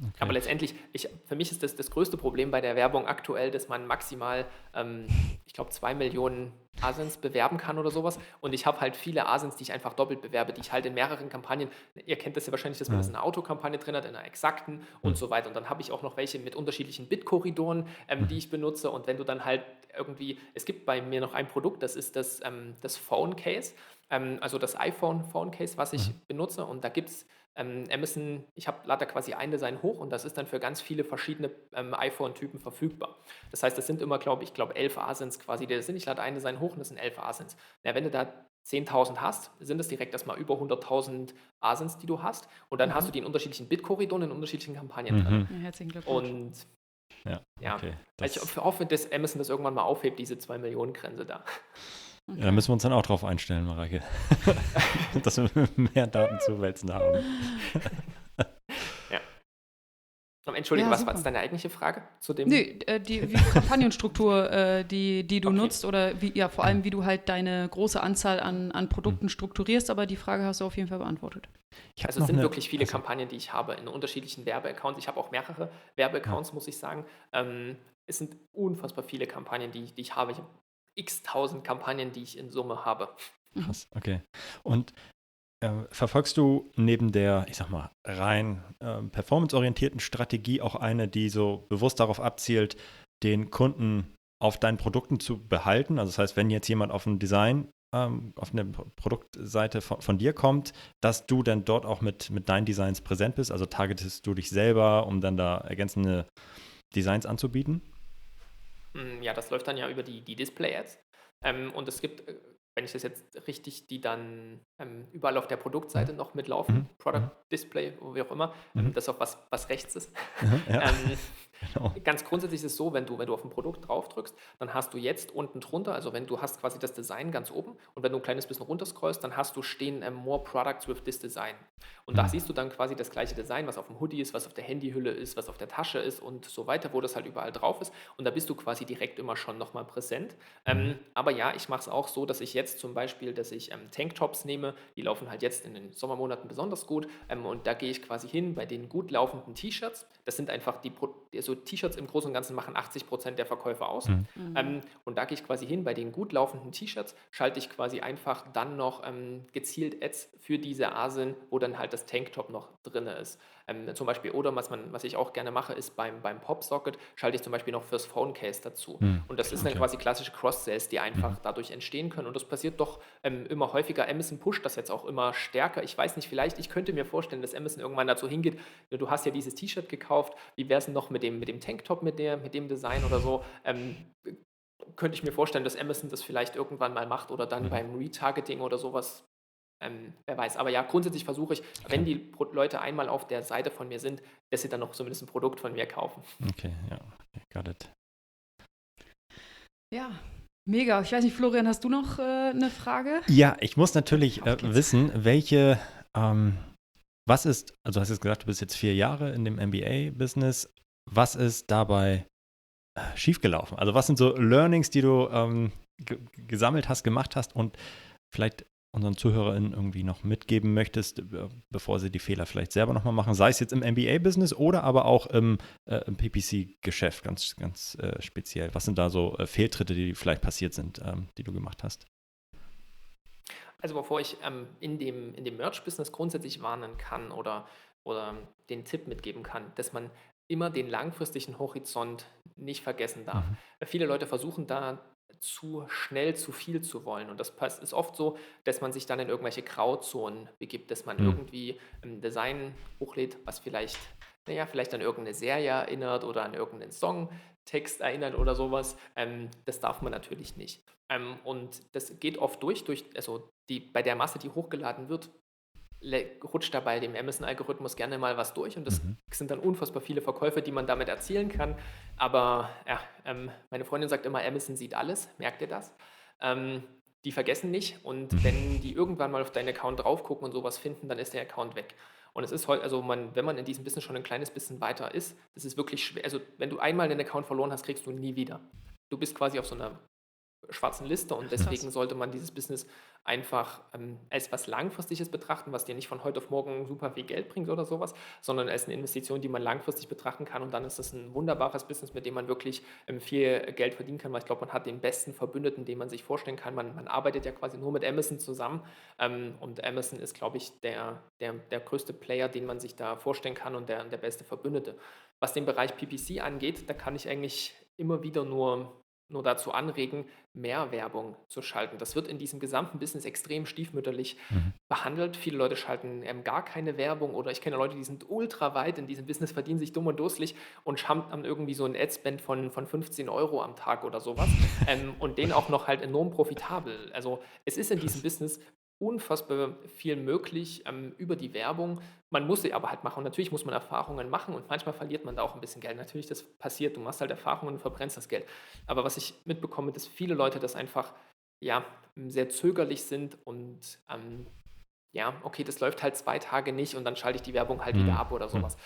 Okay. Aber letztendlich, ich, für mich ist das das größte Problem bei der Werbung aktuell, dass man maximal, ähm, ich glaube, zwei Millionen Asins bewerben kann oder sowas. Und ich habe halt viele Asins, die ich einfach doppelt bewerbe, die ich halt in mehreren Kampagnen, ihr kennt das ja wahrscheinlich, dass man mhm. das in einer Autokampagne drin hat, in einer exakten und mhm. so weiter. Und dann habe ich auch noch welche mit unterschiedlichen Bitkorridoren, ähm, mhm. die ich benutze. Und wenn du dann halt irgendwie, es gibt bei mir noch ein Produkt, das ist das, ähm, das Phone Case, ähm, also das iPhone Phone Case, was ich mhm. benutze. Und da gibt es ähm, Amazon, ich habe lade quasi ein Design hoch und das ist dann für ganz viele verschiedene ähm, iPhone-Typen verfügbar. Das heißt, das sind immer, glaube ich, glaube 11 Asins quasi, die das sind. Ich lade ein Design hoch und das sind 11 Asins. Ja, wenn du da 10.000 hast, sind es direkt erstmal über 100.000 Asins, die du hast. Und dann mhm. hast du die in unterschiedlichen Bit-Korridoren, in unterschiedlichen Kampagnen mhm. drin. Ja, herzlichen Glückwunsch. Und ja, ja. Okay, ich hoffe, dass Amazon das irgendwann mal aufhebt, diese 2 Millionen Grenze da. Okay. Ja, da müssen wir uns dann auch drauf einstellen, Mareike. [LAUGHS] dass wir mehr Daten zu wälzen haben. [LAUGHS] ja. Entschuldige, ja, was war jetzt deine eigentliche Frage zu dem? Nee, äh, die, die Kampagnenstruktur, [LAUGHS] äh, die, die du okay. nutzt oder wie, ja, vor allem, wie du halt deine große Anzahl an, an Produkten mhm. strukturierst, aber die Frage hast du auf jeden Fall beantwortet. also es sind eine, wirklich viele also, Kampagnen, die ich habe in unterschiedlichen Werbeaccounts. Ich habe auch mehrere Werbeaccounts, ja. muss ich sagen. Ähm, es sind unfassbar viele Kampagnen, die, die ich habe. Ich habe x tausend Kampagnen, die ich in Summe habe. Krass, okay. Und äh, verfolgst du neben der, ich sag mal, rein äh, performanceorientierten Strategie auch eine, die so bewusst darauf abzielt, den Kunden auf deinen Produkten zu behalten? Also das heißt, wenn jetzt jemand auf ein Design ähm, auf eine Produktseite von, von, dir kommt, dass du dann dort auch mit, mit deinen Designs präsent bist? Also targetest du dich selber, um dann da ergänzende Designs anzubieten? Hm, ja, das läuft dann ja über die, die Display-Ads. Ähm, und es gibt, äh, wenn ich das jetzt richtig, die dann ähm, überall auf der Produktseite noch mitlaufen, mhm. Product mhm. Display, wie auch immer, mhm. das auch was, was rechts ist. Ja. [LAUGHS] ähm, Genau. Ganz grundsätzlich ist es so, wenn du, wenn du auf ein Produkt draufdrückst, dann hast du jetzt unten drunter, also wenn du hast quasi das Design ganz oben und wenn du ein kleines bisschen runterscrollst, dann hast du stehen ähm, More Products with this Design. Und mhm. da siehst du dann quasi das gleiche Design, was auf dem Hoodie ist, was auf der Handyhülle ist, was auf der Tasche ist und so weiter, wo das halt überall drauf ist. Und da bist du quasi direkt immer schon nochmal präsent. Ähm, mhm. aber ja, ich mache es auch so, dass ich jetzt zum Beispiel, dass ich ähm, Tanktops nehme, die laufen halt jetzt in den Sommermonaten besonders gut. Ähm, und da gehe ich quasi hin bei den gut laufenden T-Shirts. Das sind einfach die, so T-Shirts im Großen und Ganzen machen 80 Prozent der Verkäufe aus. Mhm. Ähm, und da gehe ich quasi hin, bei den gut laufenden T-Shirts schalte ich quasi einfach dann noch ähm, gezielt Ads für diese Asen, wo dann halt das Tanktop noch drin ist. Ähm, zum Beispiel, oder was, man, was ich auch gerne mache, ist beim, beim Pop-Socket schalte ich zum Beispiel noch fürs Phone-Case dazu. Mhm. Und das ist dann quasi klassische Cross-Sales, die einfach mhm. dadurch entstehen können. Und das passiert doch ähm, immer häufiger. Amazon pusht das jetzt auch immer stärker. Ich weiß nicht, vielleicht, ich könnte mir vorstellen, dass Amazon irgendwann dazu hingeht, du hast ja dieses T-Shirt gekauft, wie wäre es noch mit dem, mit dem Tanktop, mit, der, mit dem Design oder so? Ähm, könnte ich mir vorstellen, dass Amazon das vielleicht irgendwann mal macht oder dann mhm. beim Retargeting oder sowas ähm, wer weiß. Aber ja, grundsätzlich versuche ich, okay. wenn die Pro Leute einmal auf der Seite von mir sind, dass sie dann noch zumindest ein Produkt von mir kaufen. Okay, ja, got it. Ja, mega. Ich weiß nicht, Florian, hast du noch äh, eine Frage? Ja, ich muss natürlich äh, wissen, welche, ähm, was ist, also hast du gesagt, du bist jetzt vier Jahre in dem MBA-Business. Was ist dabei äh, schiefgelaufen? Also was sind so Learnings, die du ähm, gesammelt hast, gemacht hast und vielleicht unseren ZuhörerInnen irgendwie noch mitgeben möchtest, äh, bevor sie die Fehler vielleicht selber nochmal machen, sei es jetzt im MBA-Business oder aber auch im, äh, im PPC-Geschäft ganz, ganz äh, speziell. Was sind da so äh, Fehltritte, die vielleicht passiert sind, ähm, die du gemacht hast? Also bevor ich ähm, in dem, in dem Merch-Business grundsätzlich warnen kann oder, oder den Tipp mitgeben kann, dass man immer den langfristigen Horizont nicht vergessen darf. Mhm. Viele Leute versuchen da zu schnell zu viel zu wollen. Und das ist oft so, dass man sich dann in irgendwelche Grauzonen begibt, dass man mhm. irgendwie ein Design hochlädt, was vielleicht, naja, vielleicht an irgendeine Serie erinnert oder an irgendeinen Songtext erinnert oder sowas. Ähm, das darf man natürlich nicht. Ähm, und das geht oft durch, durch, also die, bei der Masse, die hochgeladen wird, rutscht da bei dem Amazon-Algorithmus gerne mal was durch und das mhm. sind dann unfassbar viele Verkäufe, die man damit erzielen kann. Aber ja, ähm, meine Freundin sagt immer, Amazon sieht alles, merkt ihr das? Ähm, die vergessen nicht und mhm. wenn die irgendwann mal auf deinen Account drauf gucken und sowas finden, dann ist der Account weg. Und es ist heute, also man, wenn man in diesem Business schon ein kleines bisschen weiter ist, das ist wirklich schwer. Also wenn du einmal einen Account verloren hast, kriegst du ihn nie wieder. Du bist quasi auf so einer schwarzen Liste und deswegen Krass. sollte man dieses Business einfach ähm, als was Langfristiges betrachten, was dir nicht von heute auf morgen super viel Geld bringt oder sowas, sondern als eine Investition, die man langfristig betrachten kann und dann ist das ein wunderbares Business, mit dem man wirklich ähm, viel Geld verdienen kann, weil ich glaube, man hat den besten Verbündeten, den man sich vorstellen kann. Man, man arbeitet ja quasi nur mit Amazon zusammen ähm, und Amazon ist, glaube ich, der, der, der größte Player, den man sich da vorstellen kann und der, der beste Verbündete. Was den Bereich PPC angeht, da kann ich eigentlich immer wieder nur nur dazu anregen, mehr Werbung zu schalten. Das wird in diesem gesamten Business extrem stiefmütterlich mhm. behandelt. Viele Leute schalten ähm, gar keine Werbung oder ich kenne Leute, die sind ultra weit in diesem Business, verdienen sich dumm und dusselig und haben irgendwie so ein Adspend von, von 15 Euro am Tag oder sowas [LAUGHS] ähm, und den auch noch halt enorm profitabel. Also es ist in diesem Business unfassbar viel möglich ähm, über die Werbung. Man muss sie aber halt machen. Und natürlich muss man Erfahrungen machen und manchmal verliert man da auch ein bisschen Geld. Natürlich, das passiert. Du machst halt Erfahrungen und verbrennst das Geld. Aber was ich mitbekomme, dass viele Leute das einfach ja, sehr zögerlich sind und ähm, ja, okay, das läuft halt zwei Tage nicht und dann schalte ich die Werbung halt mhm. wieder ab oder mhm. sowas.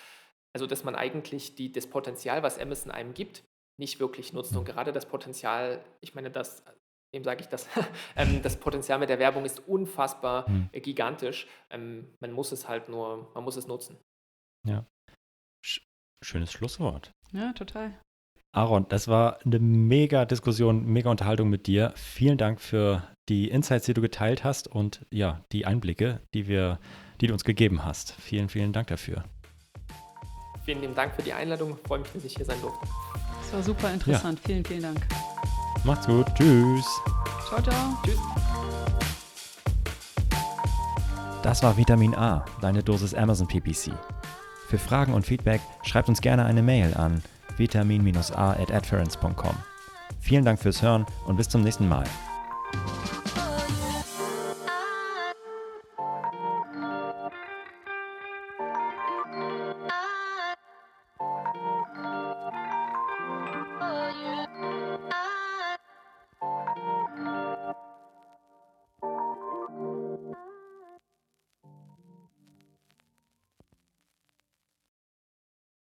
Also, dass man eigentlich die, das Potenzial, was Amazon einem gibt, nicht wirklich nutzt. Und mhm. gerade das Potenzial, ich meine, das Wem sage ich das? [LAUGHS] ähm, das Potenzial mit der Werbung ist unfassbar hm. gigantisch. Ähm, man muss es halt nur, man muss es nutzen. Ja. Sch schönes Schlusswort. Ja, total. Aaron, das war eine mega Diskussion, mega Unterhaltung mit dir. Vielen Dank für die Insights, die du geteilt hast und ja, die Einblicke, die wir, die du uns gegeben hast. Vielen, vielen Dank dafür. Vielen lieben Dank für die Einladung. Ich freue mich, dass ich hier sein durfte. Das war super interessant. Ja. Vielen, vielen Dank. Macht's gut. Tschüss. Ciao, ciao. Tschüss. Das war Vitamin A, deine Dosis Amazon PPC. Für Fragen und Feedback schreibt uns gerne eine Mail an vitamin-a at Vielen Dank fürs Hören und bis zum nächsten Mal.